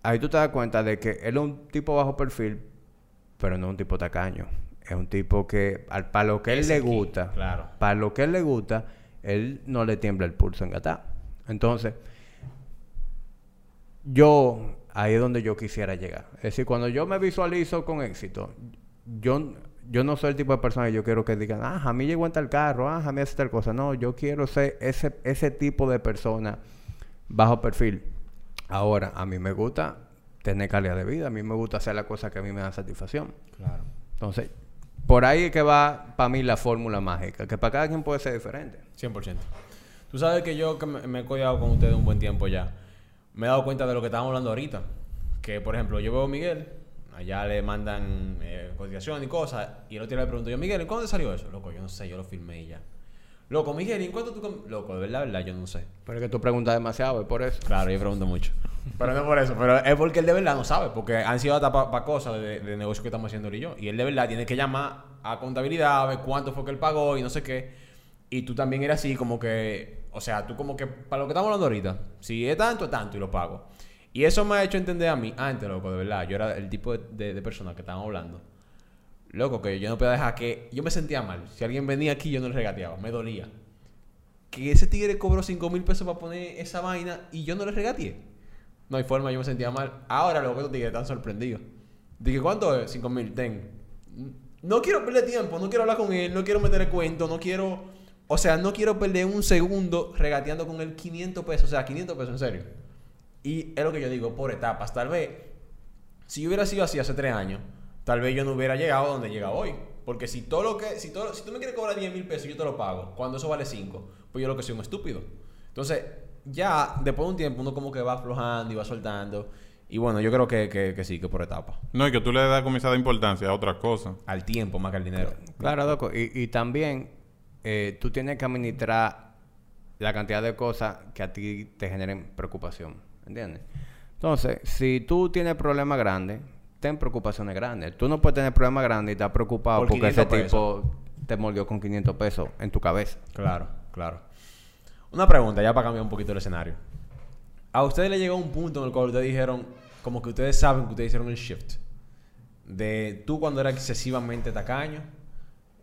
ahí tú te das cuenta de que él es un tipo bajo perfil, pero no un tipo tacaño. Es un tipo que, al, para lo que él le aquí, gusta, claro. para lo que él le gusta, él no le tiembla el pulso en gatar. Entonces, yo, ahí es donde yo quisiera llegar. Es decir, cuando yo me visualizo con éxito, yo, yo no soy el tipo de persona que yo quiero que digan, ah, a mí llegó en tal carro, ah, a mí hace tal cosa. No, yo quiero ser ese, ese tipo de persona bajo perfil. Ahora, a mí me gusta tener calidad de vida, a mí me gusta hacer las cosas que a mí me dan satisfacción. Claro. Entonces, por ahí es que va para mí la fórmula mágica, que para cada quien puede ser diferente. 100%. Tú sabes que yo que me, he codiado con ustedes un buen tiempo ya, me he dado cuenta de lo que estábamos hablando ahorita. Que, por ejemplo, yo veo a Miguel, allá le mandan eh, cotización y cosas, y el otro día le pregunto yo, Miguel, ¿y cuándo te salió eso? Loco, yo no sé, yo lo filmé y ya. Loco, Miguel, ¿en cuánto tú com-?" Loco, de verdad, de verdad, yo no sé. Pero es que tú preguntas demasiado, es por eso. Claro, yo pregunto mucho. Pero no por eso, pero es porque él de verdad no sabe, porque han sido hasta para cosas de, de negocio que estamos haciendo él y yo. Y él de verdad tiene que llamar a contabilidad, a ver cuánto fue que él pagó y no sé qué. Y tú también eres así, como que, o sea, tú como que, para lo que estamos hablando ahorita, si es tanto, es tanto y lo pago. Y eso me ha hecho entender a mí, antes, loco, de verdad, yo era el tipo de, de, de persona que estaban hablando. Loco, que yo no podía dejar que, yo me sentía mal. Si alguien venía aquí, yo no le regateaba, me dolía que ese tigre cobró 5 mil pesos para poner esa vaina y yo no le regateé. No hay forma, yo me sentía mal. Ahora los otros tigres están sorprendidos. Dije, ¿cuánto es? 5 mil, ten. No quiero perder tiempo, no quiero hablar con él, no quiero meterle cuento, no quiero... O sea, no quiero perder un segundo regateando con él 500 pesos. O sea, 500 pesos, en serio. Y es lo que yo digo, por etapas. Tal vez, si yo hubiera sido así hace 3 años, tal vez yo no hubiera llegado a donde llega hoy. Porque si todo lo que, si todo, si tú me quieres cobrar 10 mil pesos, yo te lo pago. Cuando eso vale 5, pues yo lo que soy un estúpido. Entonces, ya después de un tiempo uno como que va aflojando y va soltando. Y bueno, yo creo que, que, que sí, que por etapa. No, y que tú le das comienza de importancia a otras cosas. Al tiempo más que al dinero. Claro, Doco. Y, y también eh, tú tienes que administrar la cantidad de cosas que a ti te generen preocupación. ¿Entiendes? Entonces, si tú tienes problemas grandes, ten preocupaciones grandes. Tú no puedes tener problemas grandes y estar preocupado Por porque ese 500 pesos. tipo te mordió con 500 pesos en tu cabeza. Claro, claro. Una pregunta, ya para cambiar un poquito el escenario. ¿A ustedes les llegó un punto en el cual ustedes dijeron, como que ustedes saben que ustedes hicieron el shift? De tú cuando eras excesivamente tacaño,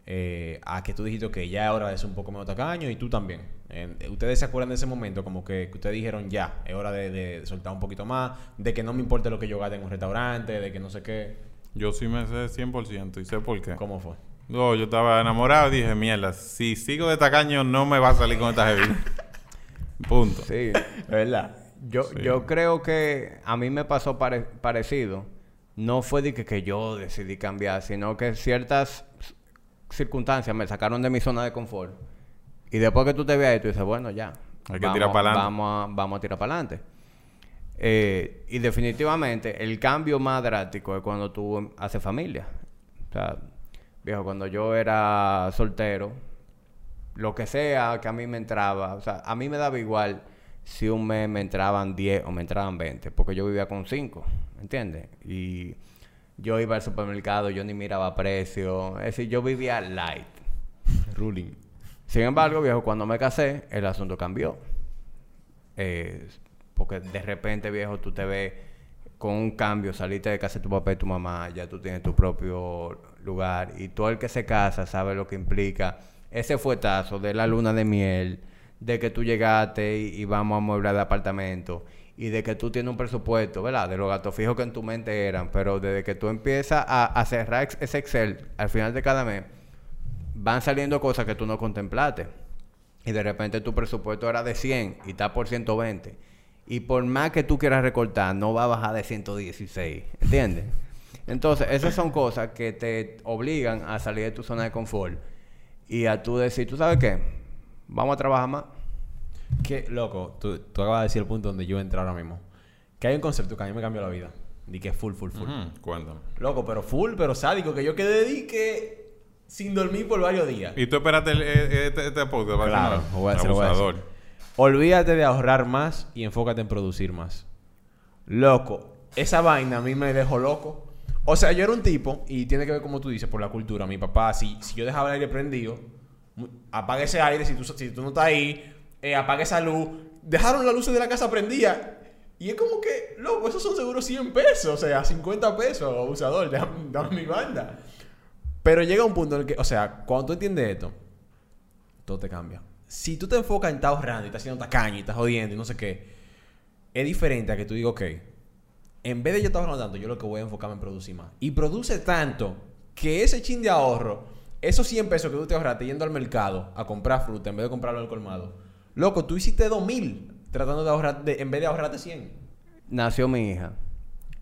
eh, a que tú dijiste que ya ahora es un poco menos tacaño y tú también. Eh, ¿Ustedes se acuerdan de ese momento? Como que, que ustedes dijeron, ya, es hora de, de soltar un poquito más, de que no me importe lo que yo gaste en un restaurante, de que no sé qué. Yo sí me sé 100% y sé por qué. ¿Cómo fue? No, yo estaba enamorado y dije, mierda, si sigo de tacaño no me va a salir con esta heavy. Punto. Sí. ¿Es verdad? Yo, Sí. yo creo que a mí me pasó pare- parecido. No fue de que, que yo decidí cambiar, sino que ciertas circunstancias me sacaron de mi zona de confort. Y después que tú te veas ahí, tú dices, bueno, ya. Hay que tirar pa'lante. Vamos a, vamos a tirar para adelante. Eh, y definitivamente el cambio más drástico es cuando tú haces familia. O sea, viejo, cuando yo era soltero, lo que sea que a mí me entraba, o sea, a mí me daba igual si un mes me entraban 10 o me entraban 20, porque yo vivía con 5, ¿entiendes? Y yo iba al supermercado, yo ni miraba precio, es decir, yo vivía light. Ruling. Sin embargo, viejo, cuando me casé, el asunto cambió. Eh, porque de repente, viejo, tú te ves con un cambio, saliste de casa de tu papá y tu mamá, ya tú tienes tu propio lugar. Y todo el que se casa sabe lo que implica ese fuetazo de la luna de miel, de que tú llegaste y, y vamos a mueblar de apartamento. Y de que tú tienes un presupuesto, ¿verdad? De los gastos fijos que en tu mente eran. Pero desde que tú empiezas a, cerrar ese Excel al final de cada mes, van saliendo cosas que tú no contemplaste. Y de repente tu presupuesto era de 100 y está por 120. Y por más que tú quieras recortar, no va a bajar de 116. ¿Entiendes? Entonces, esas son cosas que te obligan a salir de tu zona de confort y a tú decir, ¿tú sabes qué? Vamos a trabajar más. Que, loco, tú, tú acabas de decir el punto donde yo entré ahora mismo. Que hay un concepto que a mí me cambió la vida. Di que full, full, full. Ujú, Cuéntame. Loco, pero full, pero sádico, que yo quedé di que sin dormir por varios días. ¿Y tú esperaste este, este podcast? para Claro, voy a decir, lo voy a decir. Abusador. Olvídate de ahorrar más y enfócate en producir más. Loco, esa vaina a mí me dejó loco. O sea, yo era un tipo, y tiene que ver como tú dices, por la cultura. Mi papá, si, si yo dejaba el aire prendido, apaga ese aire, si tú, si tú no estás ahí, eh, apaga esa luz. Dejaron las luces de la casa prendidas. Y es como que, loco, esos son seguros 100 pesos, o sea, 50 pesos, abusador, dame, mi banda. Pero llega un punto en el que, o sea, cuando tú entiendes esto, todo te cambia. Si tú te enfocas en estar ahorrando y estás haciendo tacaño y estás jodiendo y no sé qué, es diferente a que tú digas, ok, en vez de yo estar ahorrando tanto, yo lo que voy a enfocarme en producir más. Y produce tanto que ese chin de ahorro, esos 100 pesos que tú te ahorraste yendo al mercado a comprar fruta en vez de comprarlo el colmado, loco, tú hiciste 2000 tratando de ahorrar, de- en vez de ahorrarte 100. Nació mi hija.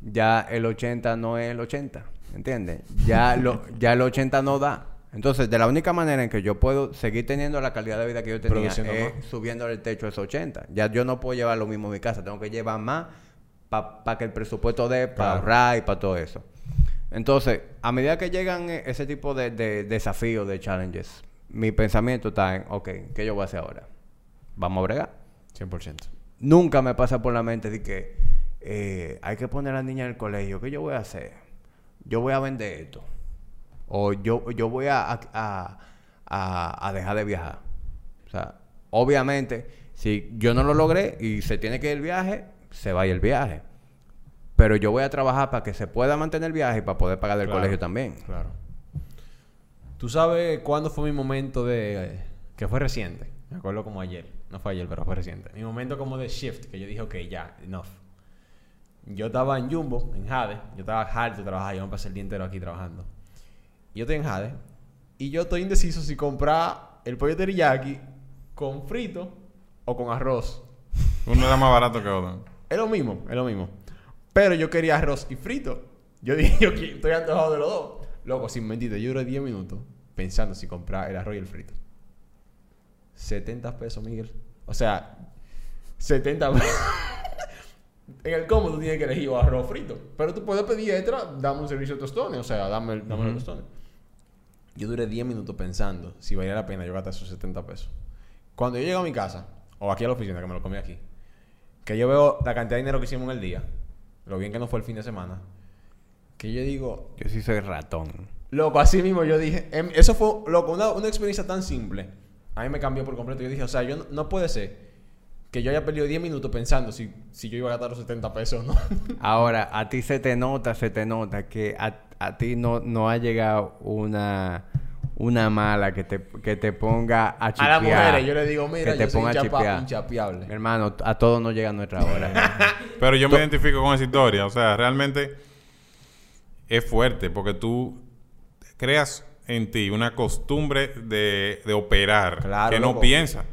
Ya el 80 no es el 80. ¿Entiendes? Ya, lo, ya el 80 no da. Entonces, de la única manera en que yo puedo seguir teniendo la calidad de vida que yo tenía es más. subiendo el techo a esos 80. Ya yo no puedo llevar lo mismo en mi casa. Tengo que llevar más para que el presupuesto dé, para Claro. ahorrar y para todo eso. Entonces, a medida que llegan eh, ese tipo de, de desafíos, de challenges, mi pensamiento está en, ok, ¿qué yo voy a hacer ahora? Vamos a bregar. 100%. Nunca me pasa por la mente de que eh, hay que poner a la niña en el colegio. ¿Qué yo voy a hacer? Yo voy a vender esto. O yo, yo voy a, a, a, a dejar de viajar. O sea, obviamente, si yo no lo logré y se tiene que ir el viaje, se va a ir el viaje. Pero yo voy a trabajar para que se pueda mantener el viaje y para poder pagar el Claro, colegio también. Claro. ¿Tú sabes cuándo fue mi momento de... eh, que fue reciente? Me acuerdo como ayer. No fue ayer, pero fue reciente. Mi momento como de shift, que yo dije, ok, ya, enough. Yo estaba en Jumbo, en Jade. Yo estaba harto de trabajar. Yo me pasé el día entero aquí trabajando. Y yo estoy en Jade. Y yo estoy indeciso si comprar el pollo teriyaki con frito o con arroz. Uno era más barato que otro. Es lo mismo, es lo mismo. Pero yo quería arroz y frito. Yo dije, yo estoy antojado de los dos. Loco, sin mentirte, yo duré 10 minutos pensando si comprar el arroz y el frito. 70 pesos, Miguel. O sea, 70 pesos. en el cómodo tú tienes que elegir arroz frito. Pero tú puedes pedir extra, dame un servicio de tostones. O sea, dame, el- dame los tostones. Yo duré 10 minutos pensando si valía la pena yo gastar esos 70 pesos. Cuando yo llego a mi casa, o aquí a la oficina, que me lo comí aquí, que yo veo la cantidad de dinero que hicimos en el día, lo bien que no fue el fin de semana, que yo digo, Yo sí soy ratón. loco, así mismo yo dije, em, eso fue, loco, una, una experiencia tan simple, a mí me cambió por completo. Yo dije, o sea, yo no, no puede ser que yo haya perdido 10 minutos pensando si, si yo iba a gastar los 70 pesos o no. Ahora, a ti se te nota, se te nota que a, a ti no, no ha llegado una, una mala que te, que te ponga a a chipear. las mujeres yo le digo, mira, que te yo soy ponga a inchapa- chipear. inchapeable. Mi hermano, a todos nos llega nuestra hora. Pero yo me identifico con esa historia. O sea, realmente es fuerte porque tú creas en ti una costumbre de, de operar Claro, que no loco. piensa.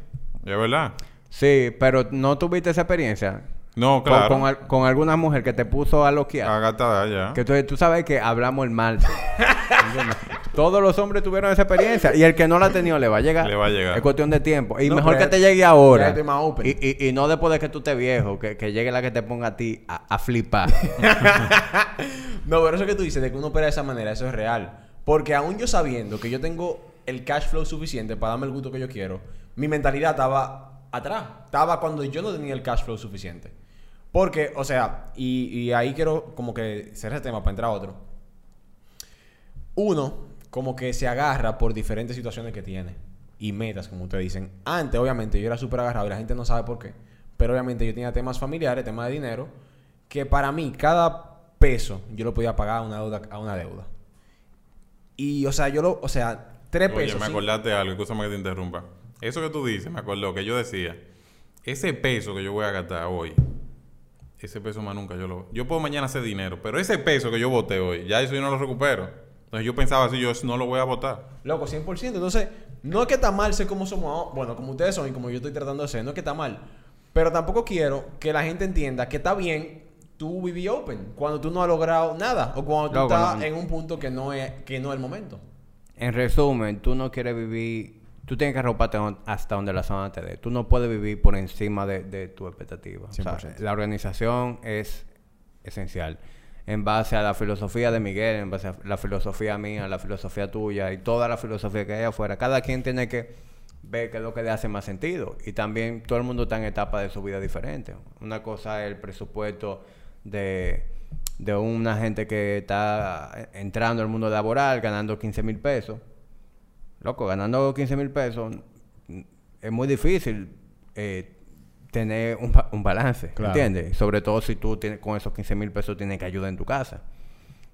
¿Es verdad? sí, pero ¿no tuviste esa experiencia? No, Con- claro. Con, al- con alguna mujer que te puso a loquear. Agatada ya. Que tú, tú sabes que hablamos el mal. Todos los hombres tuvieron esa experiencia. Y el que no la ha tenido le va a llegar. Le va a llegar. Es cuestión de tiempo. Y No, mejor que te llegue ahora. ya estoy más open. Y, y- y no después de que tú estés viejo. Que, que llegue la que te ponga a ti a, a flipar. No, pero eso que tú dices de que uno opera de esa manera, eso es real. Porque aún yo sabiendo que yo tengo el cash flow suficiente para darme el gusto que yo quiero, mi mentalidad estaba atrás. Estaba cuando yo no tenía el cash flow suficiente. Porque, o sea, y, ahí quiero como que cerrar ese tema para entrar a otro. Uno, como que se agarra por diferentes situaciones que tiene. Y metas, como ustedes dicen. Antes, obviamente, yo era súper agarrado y la gente no sabe por qué. Pero obviamente yo tenía temas familiares, temas de dinero, que para mí cada peso yo lo podía pagar a una deuda. A una deuda. Y, o sea, yo lo, o sea, tres Oye, pesos. me sí. acordaste algo, escúchame que te interrumpa. Eso que tú dices, me acordó que yo decía, ese peso que yo voy a gastar hoy, ese peso más nunca yo lo... Yo puedo mañana hacer dinero, pero ese peso que yo boté hoy, ya eso yo no lo recupero. Entonces yo pensaba así, yo no lo voy a botar. Loco, 100%. Entonces, no es que está mal ser como somos. Bueno, como ustedes son y como yo estoy tratando de ser, no es que está mal. Pero tampoco quiero que la gente entienda que está bien tú vivir open cuando tú no has logrado nada o cuando tú Loco, estás no. en un punto que no es que no es el momento. en resumen, tú no quieres vivir. Tú tienes que arroparte hasta donde la zona te dé. Tú no puedes vivir por encima de, de tu expectativa. O sea, 100%. la organización es esencial. En base a la filosofía de Miguel, en base a la filosofía mía, la filosofía tuya y toda la filosofía que hay afuera. Cada quien tiene que ver qué es lo que le hace más sentido. Y también todo el mundo está en etapas de su vida diferentes. Una cosa es el presupuesto de, de una gente que está entrando al mundo laboral ganando 15 mil pesos. Loco, ganando 15 mil pesos es muy difícil eh, tener un, un balance, Claro. ¿entiendes? Sobre todo si tú tienes, con esos 15 mil pesos tienes que ayuda en tu casa.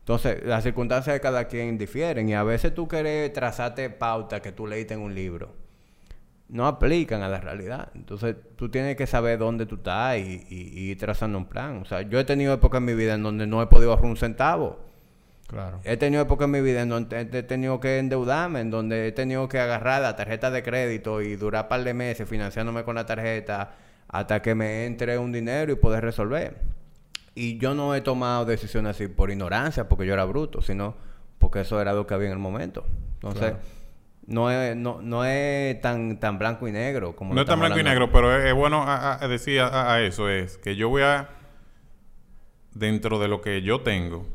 Entonces, las circunstancias de cada quien difieren y a veces tú quieres trazarte pautas que tú leíste en un libro. No aplican a la realidad. Entonces, tú tienes que saber dónde tú estás y, y- y ir trazando un plan. O sea, yo he tenido épocas en mi vida en donde no he podido ahorrar un centavo. Claro. He tenido épocas en mi vida en donde he he tenido que endeudarme, en donde he tenido que agarrar la tarjeta de crédito y durar un par de meses financiándome con la tarjeta hasta que me entre un dinero y poder resolver. Y yo no he tomado decisiones así por ignorancia, porque yo era bruto, sino porque eso era lo que había en el momento. Entonces, Claro. No, es, no, no es tan, tan blanco y negro como No es tan blanco y negro, pero es, es bueno a- a- decir a, a eso, es que yo voy a, dentro de lo que yo tengo,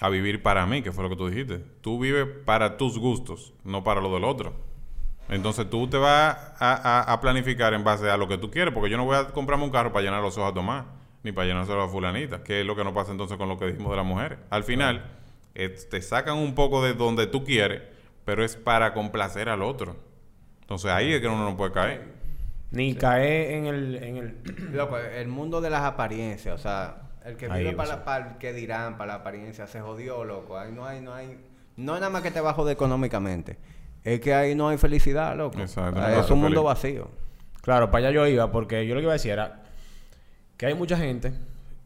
a vivir para mí, que fue lo que tú dijiste. Tú vives para tus gustos, no para lo del otro. Entonces tú te vas a, planificar en base a lo que tú quieres, porque yo no voy a comprarme un carro para llenar los ojos a Tomás, ni para llenárselo a fulanita, que es lo que no pasa entonces con lo que dijimos de las mujeres. Al final, eh, te sacan un poco de donde tú quieres, pero es para complacer al otro. Entonces ahí es que uno no puede caer. Ni caer en el, en el... Loco, el mundo de las apariencias, o sea, el que vive para, la, para el que dirán, para la apariencia, se jodió, loco. Ahí no hay, no hay, no es nada más que te bajo de económicamente. Es que ahí no hay felicidad, loco. Exacto, no a es un mundo vacío. Claro, para allá yo iba, porque yo lo que iba a decir era que hay mucha gente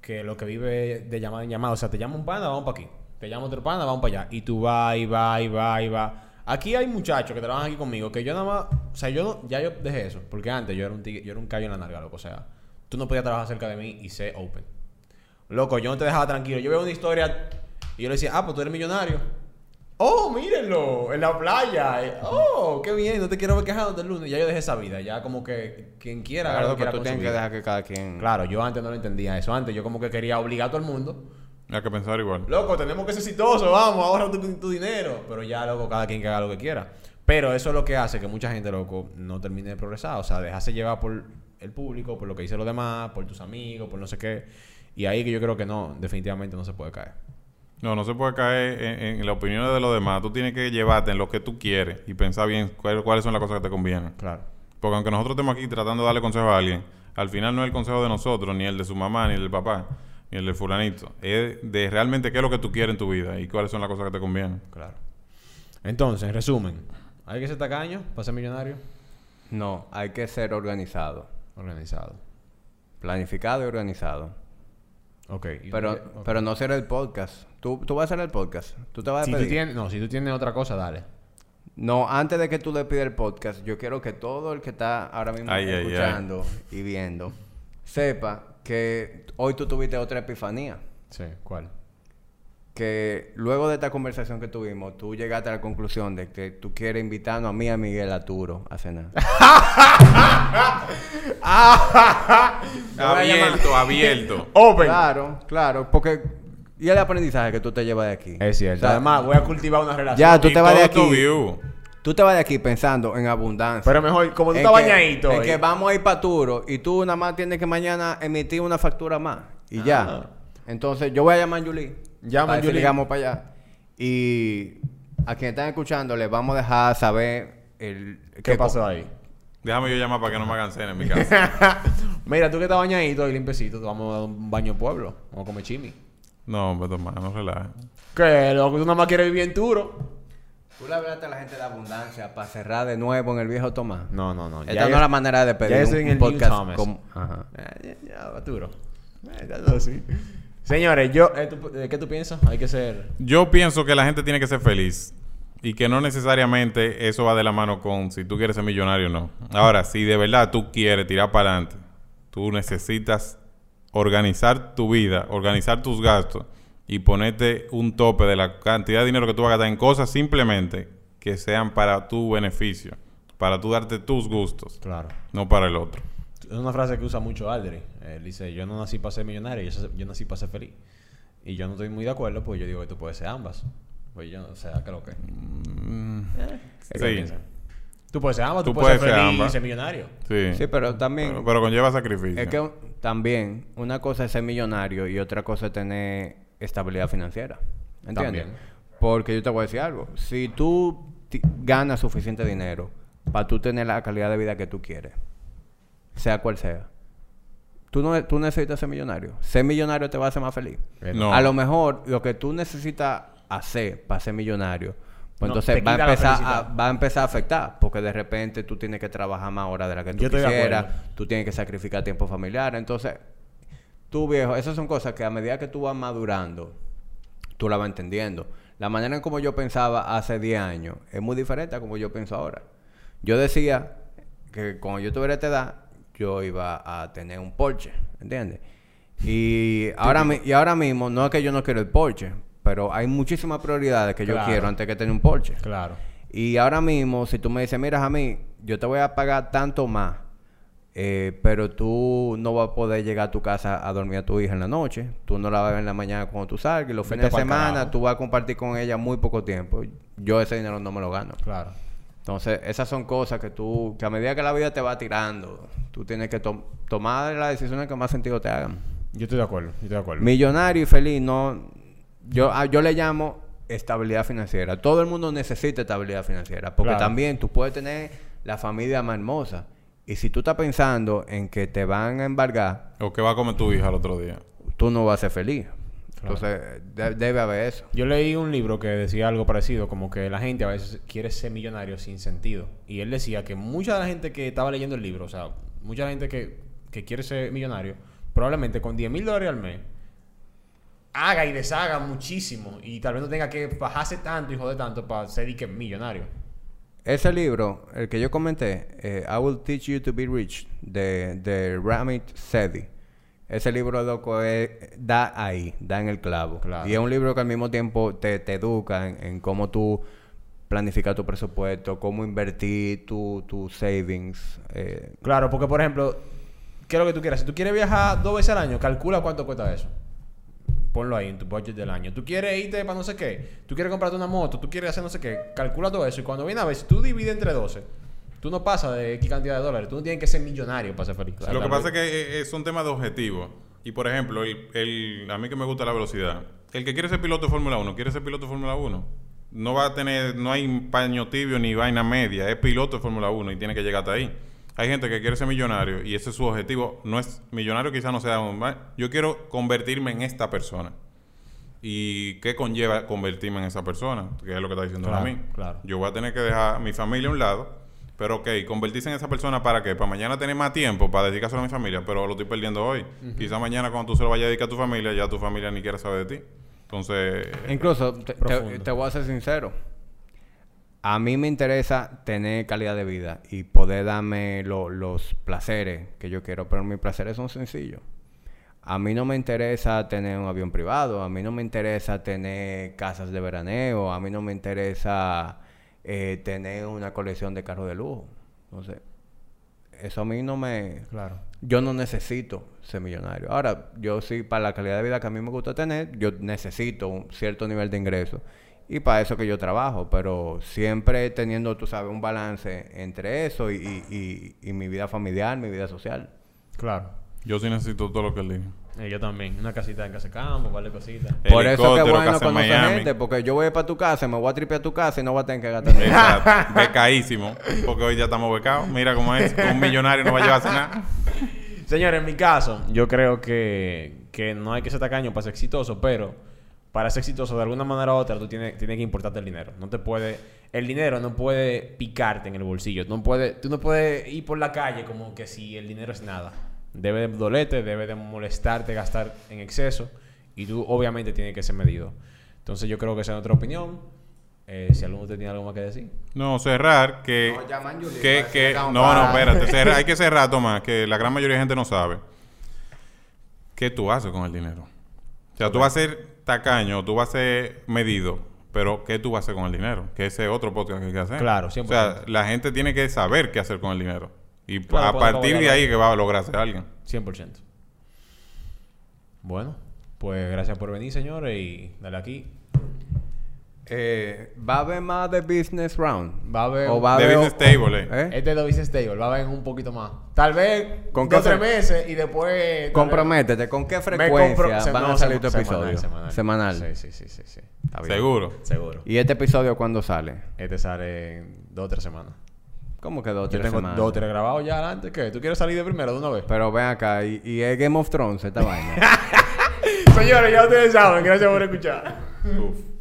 que lo que vive de llamada en llamada, o sea, te llama un pana, vamos para aquí. Te llama otro pana, vamos para allá. Y tú vas y vas y vas y vas. Aquí hay muchachos que trabajan aquí conmigo que yo nada más, o sea, yo no- ya yo dejé eso, porque antes yo era un tigre- yo era un callo en la narga, loco, o sea, tú no podías trabajar cerca de mí y ser open. Loco, yo no te dejaba tranquilo. Yo veo una historia y yo le decía, ah, pues tú eres millonario. Oh, mírenlo, en la playa. Oh, qué bien, no te quiero ver quejándote el lunes. Ya yo dejé esa vida, ya como que quien quiera Claro, que tú tienes que dejar que cada quien... Claro, yo antes no lo entendía eso. Antes yo como que quería obligar a todo el mundo. Hay que pensar igual. Loco, tenemos que ser exitosos, vamos, ahorra tu, tu dinero. Pero ya, loco, cada quien que haga lo que quiera. Pero eso es lo que hace que mucha gente, loco, no termine de progresar. O sea, dejarse llevar por el público, por lo que dicen los demás, por tus amigos, por no sé qué. Y ahí que yo creo que no, definitivamente no se puede caer. No, no se puede caer en, en la opinión de los demás. Tú tienes que llevarte en lo que tú quieres y pensar bien cuál- cuáles son las cosas que te convienen. Claro. Porque aunque nosotros estemos aquí tratando de darle consejo a alguien, al final no es el consejo de nosotros, ni el de su mamá, ni el del papá, el del fulanito. Es de realmente qué es lo que tú quieres en tu vida y cuáles son las cosas que te convienen. Claro. Entonces, en resumen, ¿hay que ser tacaño para ser millonario? No, hay que ser organizado. Organizado. Planificado y organizado. Ok. ¿Y Pero, tú qué? Ok. pero no ser el podcast. ¿Tú, tú vas a hacer el podcast. Tú te vas a si tú pedir. tienes, no, si tú tienes otra cosa, dale. No, antes de que tú le pidas el podcast, yo quiero que todo el que está ahora mismo Ay, ay, ay. escuchando y viendo sepa que hoy tú tuviste otra epifanía. Sí, ¿cuál? Que luego de esta conversación que tuvimos, tú llegaste a la conclusión de que tú quieres invitarnos a mí y a Miguel Aturo a cenar. Abierto, abierto. Open. claro, claro, porque... Y el aprendizaje que tú te llevas de aquí. Es cierto. O sea, Además, voy a cultivar una relación. Ya, tú Y te vas de todo tu aquí. view. Tú te vas de aquí pensando en abundancia. Pero mejor, como tú estás bañadito. En que vamos a ir para Turo y tú nada más tienes que mañana emitir una factura más. Y Ah. ya. Entonces yo voy a llamar a Julie. Llama a Julie. Llegamos para allá. Y a quienes están escuchando les vamos a dejar saber el... ¿Qué pasó ahí? Déjame yo llamar para que no me hagan cena en mi casa. Mira, tú que estás bañadito y limpiecito, te vamos a dar un baño pueblo. Vamos a comer chimi. no, pero toma, no relajes. Que loco, tú nada más quieres vivir en Turo. Tú le hablaste a la gente de abundancia para cerrar de nuevo en el viejo Tomás. No, no, no. Esta no es la manera de pedir ya un, en un el podcast como- Ajá. Eh, Ya, ya, va Turo. Eh, ya todo así. Señores, yo, eh, tú- eh, ¿qué tú piensas? Hay que ser. Yo pienso que la gente tiene que ser feliz. Y que no necesariamente eso va de la mano con si tú quieres ser millonario o no. Ahora, si de verdad tú quieres tirar para adelante, tú necesitas organizar tu vida, organizar tus gastos y ponerte un tope de la cantidad de dinero que tú vas a gastar en cosas simplemente que sean para tu beneficio, para tú darte tus gustos, Claro. no para el otro. Es una frase que usa mucho Aldri. Él dice, yo no nací para ser millonario, yo, yo nací para ser feliz. Y yo no estoy muy de acuerdo, porque yo digo que tú puedes ser ambas. Pues yo, o sea, ¿qué es lo que? Mm, ¿Qué sí. piensas? Tú puedes ser ambas, tú, Tú puedes, puedes ser ser feliz y ser millonario. Sí. Sí, pero también... pero, pero conlleva sacrificio. Es que también una cosa es ser millonario y otra cosa es tener estabilidad financiera. ¿Entiendes? También. Porque yo te voy a decir algo. Si tú ganas suficiente dinero para tú tener la calidad de vida que tú quieres, sea cual sea, tú no tú necesitas ser millonario. Ser millonario te va a hacer más feliz. No. A lo mejor lo que tú necesitas hacer para ser millonario, pues No, entonces va a, la empezar a, va a empezar a afectar. Porque de repente tú tienes que trabajar más horas de las que tú Yo quisieras. Tú tienes que sacrificar tiempo familiar. Entonces, tú viejo, esas son cosas que a medida que tú vas madurando, tú la vas entendiendo. La manera en como yo pensaba hace 10 años es muy diferente a como yo pienso ahora. Yo decía que cuando yo tuviera esta edad, yo iba a tener un Porsche, ¿entiendes? Y ahora, y ahora mismo, no es que yo no quiero el Porsche, pero hay muchísimas prioridades que yo Claro. quiero antes que tener un Porsche. Claro. Y ahora mismo, si tú me dices, mira, a mí, yo te voy a pagar tanto más, eh, pero tú no vas a poder llegar a tu casa a dormir a tu hija en la noche, tú no la vas a ver en la mañana cuando tú salgas, y los Vete fines de semana carajo. tú vas a compartir con ella muy poco tiempo. Yo ese dinero no me lo gano. Claro. Entonces, esas son cosas que tú, que a medida que la vida te va tirando, tú tienes que to- tomar las decisiones que más sentido te hagan. Yo estoy de acuerdo, yo estoy de acuerdo. Millonario y feliz, no. Yo, ah, yo le llamo estabilidad financiera. Todo el mundo necesita estabilidad financiera. Porque Claro. también tú puedes tener la familia más hermosa. Y si tú estás pensando en que te van a embargar, ¿O qué va a comer tu hija el otro día? tú no vas a ser feliz. Entonces, de- debe haber eso. Yo leí un libro que decía algo parecido, como que la gente a veces quiere ser millonario sin sentido. Y él decía que mucha de la gente que estaba leyendo el libro, o sea, mucha gente que, que quiere ser millonario, probablemente con 10 mil dólares al mes, haga y deshaga muchísimo. Y tal vez no tenga que bajarse tanto y joder tanto para ser y que millonario. Ese libro, el que yo comenté, eh, I Will Teach You to Be Rich, de, de Ramit Sethi. Ese libro, loco, es- da ahí, da en el clavo. Claro. Y es un libro que al mismo tiempo te, te educa en, en cómo tú planificas tu presupuesto, cómo invertir tu, tu savings. eh, Claro, porque por ejemplo, ¿qué es lo que tú quieras? Si tú quieres viajar dos veces al año, calcula cuánto cuesta eso. Ponlo ahí en tu budget del año. Tú quieres irte para no sé qué. Tú quieres comprarte una moto. Tú quieres hacer no sé qué. Calcula todo eso. Y cuando viene a ver, si tú divides entre 12, tú no pasas de X cantidad de dólares. Tú no tienes que ser millonario para ser feliz. Lo que pasa es que eh, es un tema de objetivo. Y por ejemplo, el, el- a mí que me gusta la velocidad. El que quiere ser piloto de Fórmula 1, quiere ser piloto de Fórmula 1. No va a tener, no hay paño tibio ni vaina media. Es piloto de Fórmula 1 y tiene que llegar hasta ahí. Hay gente que quiere ser millonario y ese es su objetivo. No es millonario, quizás no sea un. Yo quiero convertirme en esta persona. ¿Y qué conlleva convertirme en esa persona? Que es lo que está diciendo Claro, a mí. claro. Yo voy a tener que dejar a mi familia a un lado. Pero ok, convertirse en esa persona para qué? Para mañana tener más tiempo para dedicarse a mi familia, pero lo estoy perdiendo hoy. Quizá mañana cuando tú se lo vayas a dedicar a tu familia, ya tu familia ni quiere saber de ti. Entonces, Incluso, te, te- te voy a ser sincero. A mí me interesa tener calidad de vida y poder darme lo- los placeres que yo quiero, pero mis placeres son sencillos. A mí no me interesa tener un avión privado, a mí no me interesa tener casas de veraneo, a mí no me interesa eh, tener una colección de carros de lujo. Entonces, eso a mí no me... Claro. Yo no necesito ser millonario. Ahora, yo sí, para la calidad de vida que a mí me gusta tener, yo necesito un cierto nivel de ingreso. Y para eso que yo trabajo, pero siempre teniendo, tú sabes, un balance entre eso y, y- y- y mi vida familiar, mi vida social. Claro. yo sí necesito todo lo que él dijo. Eh, yo también. Una casita en casa de campo, vale cositas. Por eso que bueno conocer gente, porque yo voy para tu casa, me voy a tripear a tu casa y no voy a tener que gastar. Exacto. Becadísimo. Porque hoy ya estamos becados. Mira cómo es. Un millonario no va a llevarse nada. Señores, en mi caso, yo creo que, que no hay que ser tacaño para ser exitoso, pero para ser exitoso de alguna manera u otra, tú tienes, tienes que importarte el dinero. No te puede, el dinero no puede picarte en el bolsillo. No puede, tú no puedes ir por la calle como que si el dinero es nada. Debe de dolerte, debe de molestarte gastar en exceso y tú obviamente tienes que ser medido. Entonces yo creo que esa es nuestra opinión. Eh, si alguno ustedes tiene algo más que decir. No, cerrar que... No, llaman que, no, no, espérate. cerrar- hay que cerrar, Tomás, que la gran mayoría de gente no sabe. ¿Qué tú haces con el dinero? O sea, tú vas a ser tacaño, tú vas a ser medido, pero ¿qué tú vas a hacer con el dinero? Que ese es otro podcast que hay que hacer. Claro, O sea, 100%. la gente tiene que saber qué hacer con el dinero. Y Claro, a partir de ahí que va a lograr ser alguien. 100%. Bueno, pues gracias por venir, señores, y dale aquí. Eh, ¿Va a haber más de Business Round? Va a haber- ¿O va a De haber- Business Table, eh. ¿Eh? Este es de Business Stable, va a haber un poquito más. Tal vez ¿Con dos tres meses y después. Comprométete, ¿con qué frecuencia van no, a salir tu episodio? Semanal, Semanal. Sí, sí, sí, sí, sí. Está bien. Seguro. Seguro. ¿Y este episodio cuándo sale? Este sale en dos o tres semanas. ¿Cómo que dos o Yo tres tengo semanas? dos o tres grabados ya adelante. ¿Qué? ¿Tú quieres salir de primero de una vez? Pero ven acá, y, y es Game of Thrones esta vaina. Señores, ya ustedes saben. Gracias por escuchar. Uf.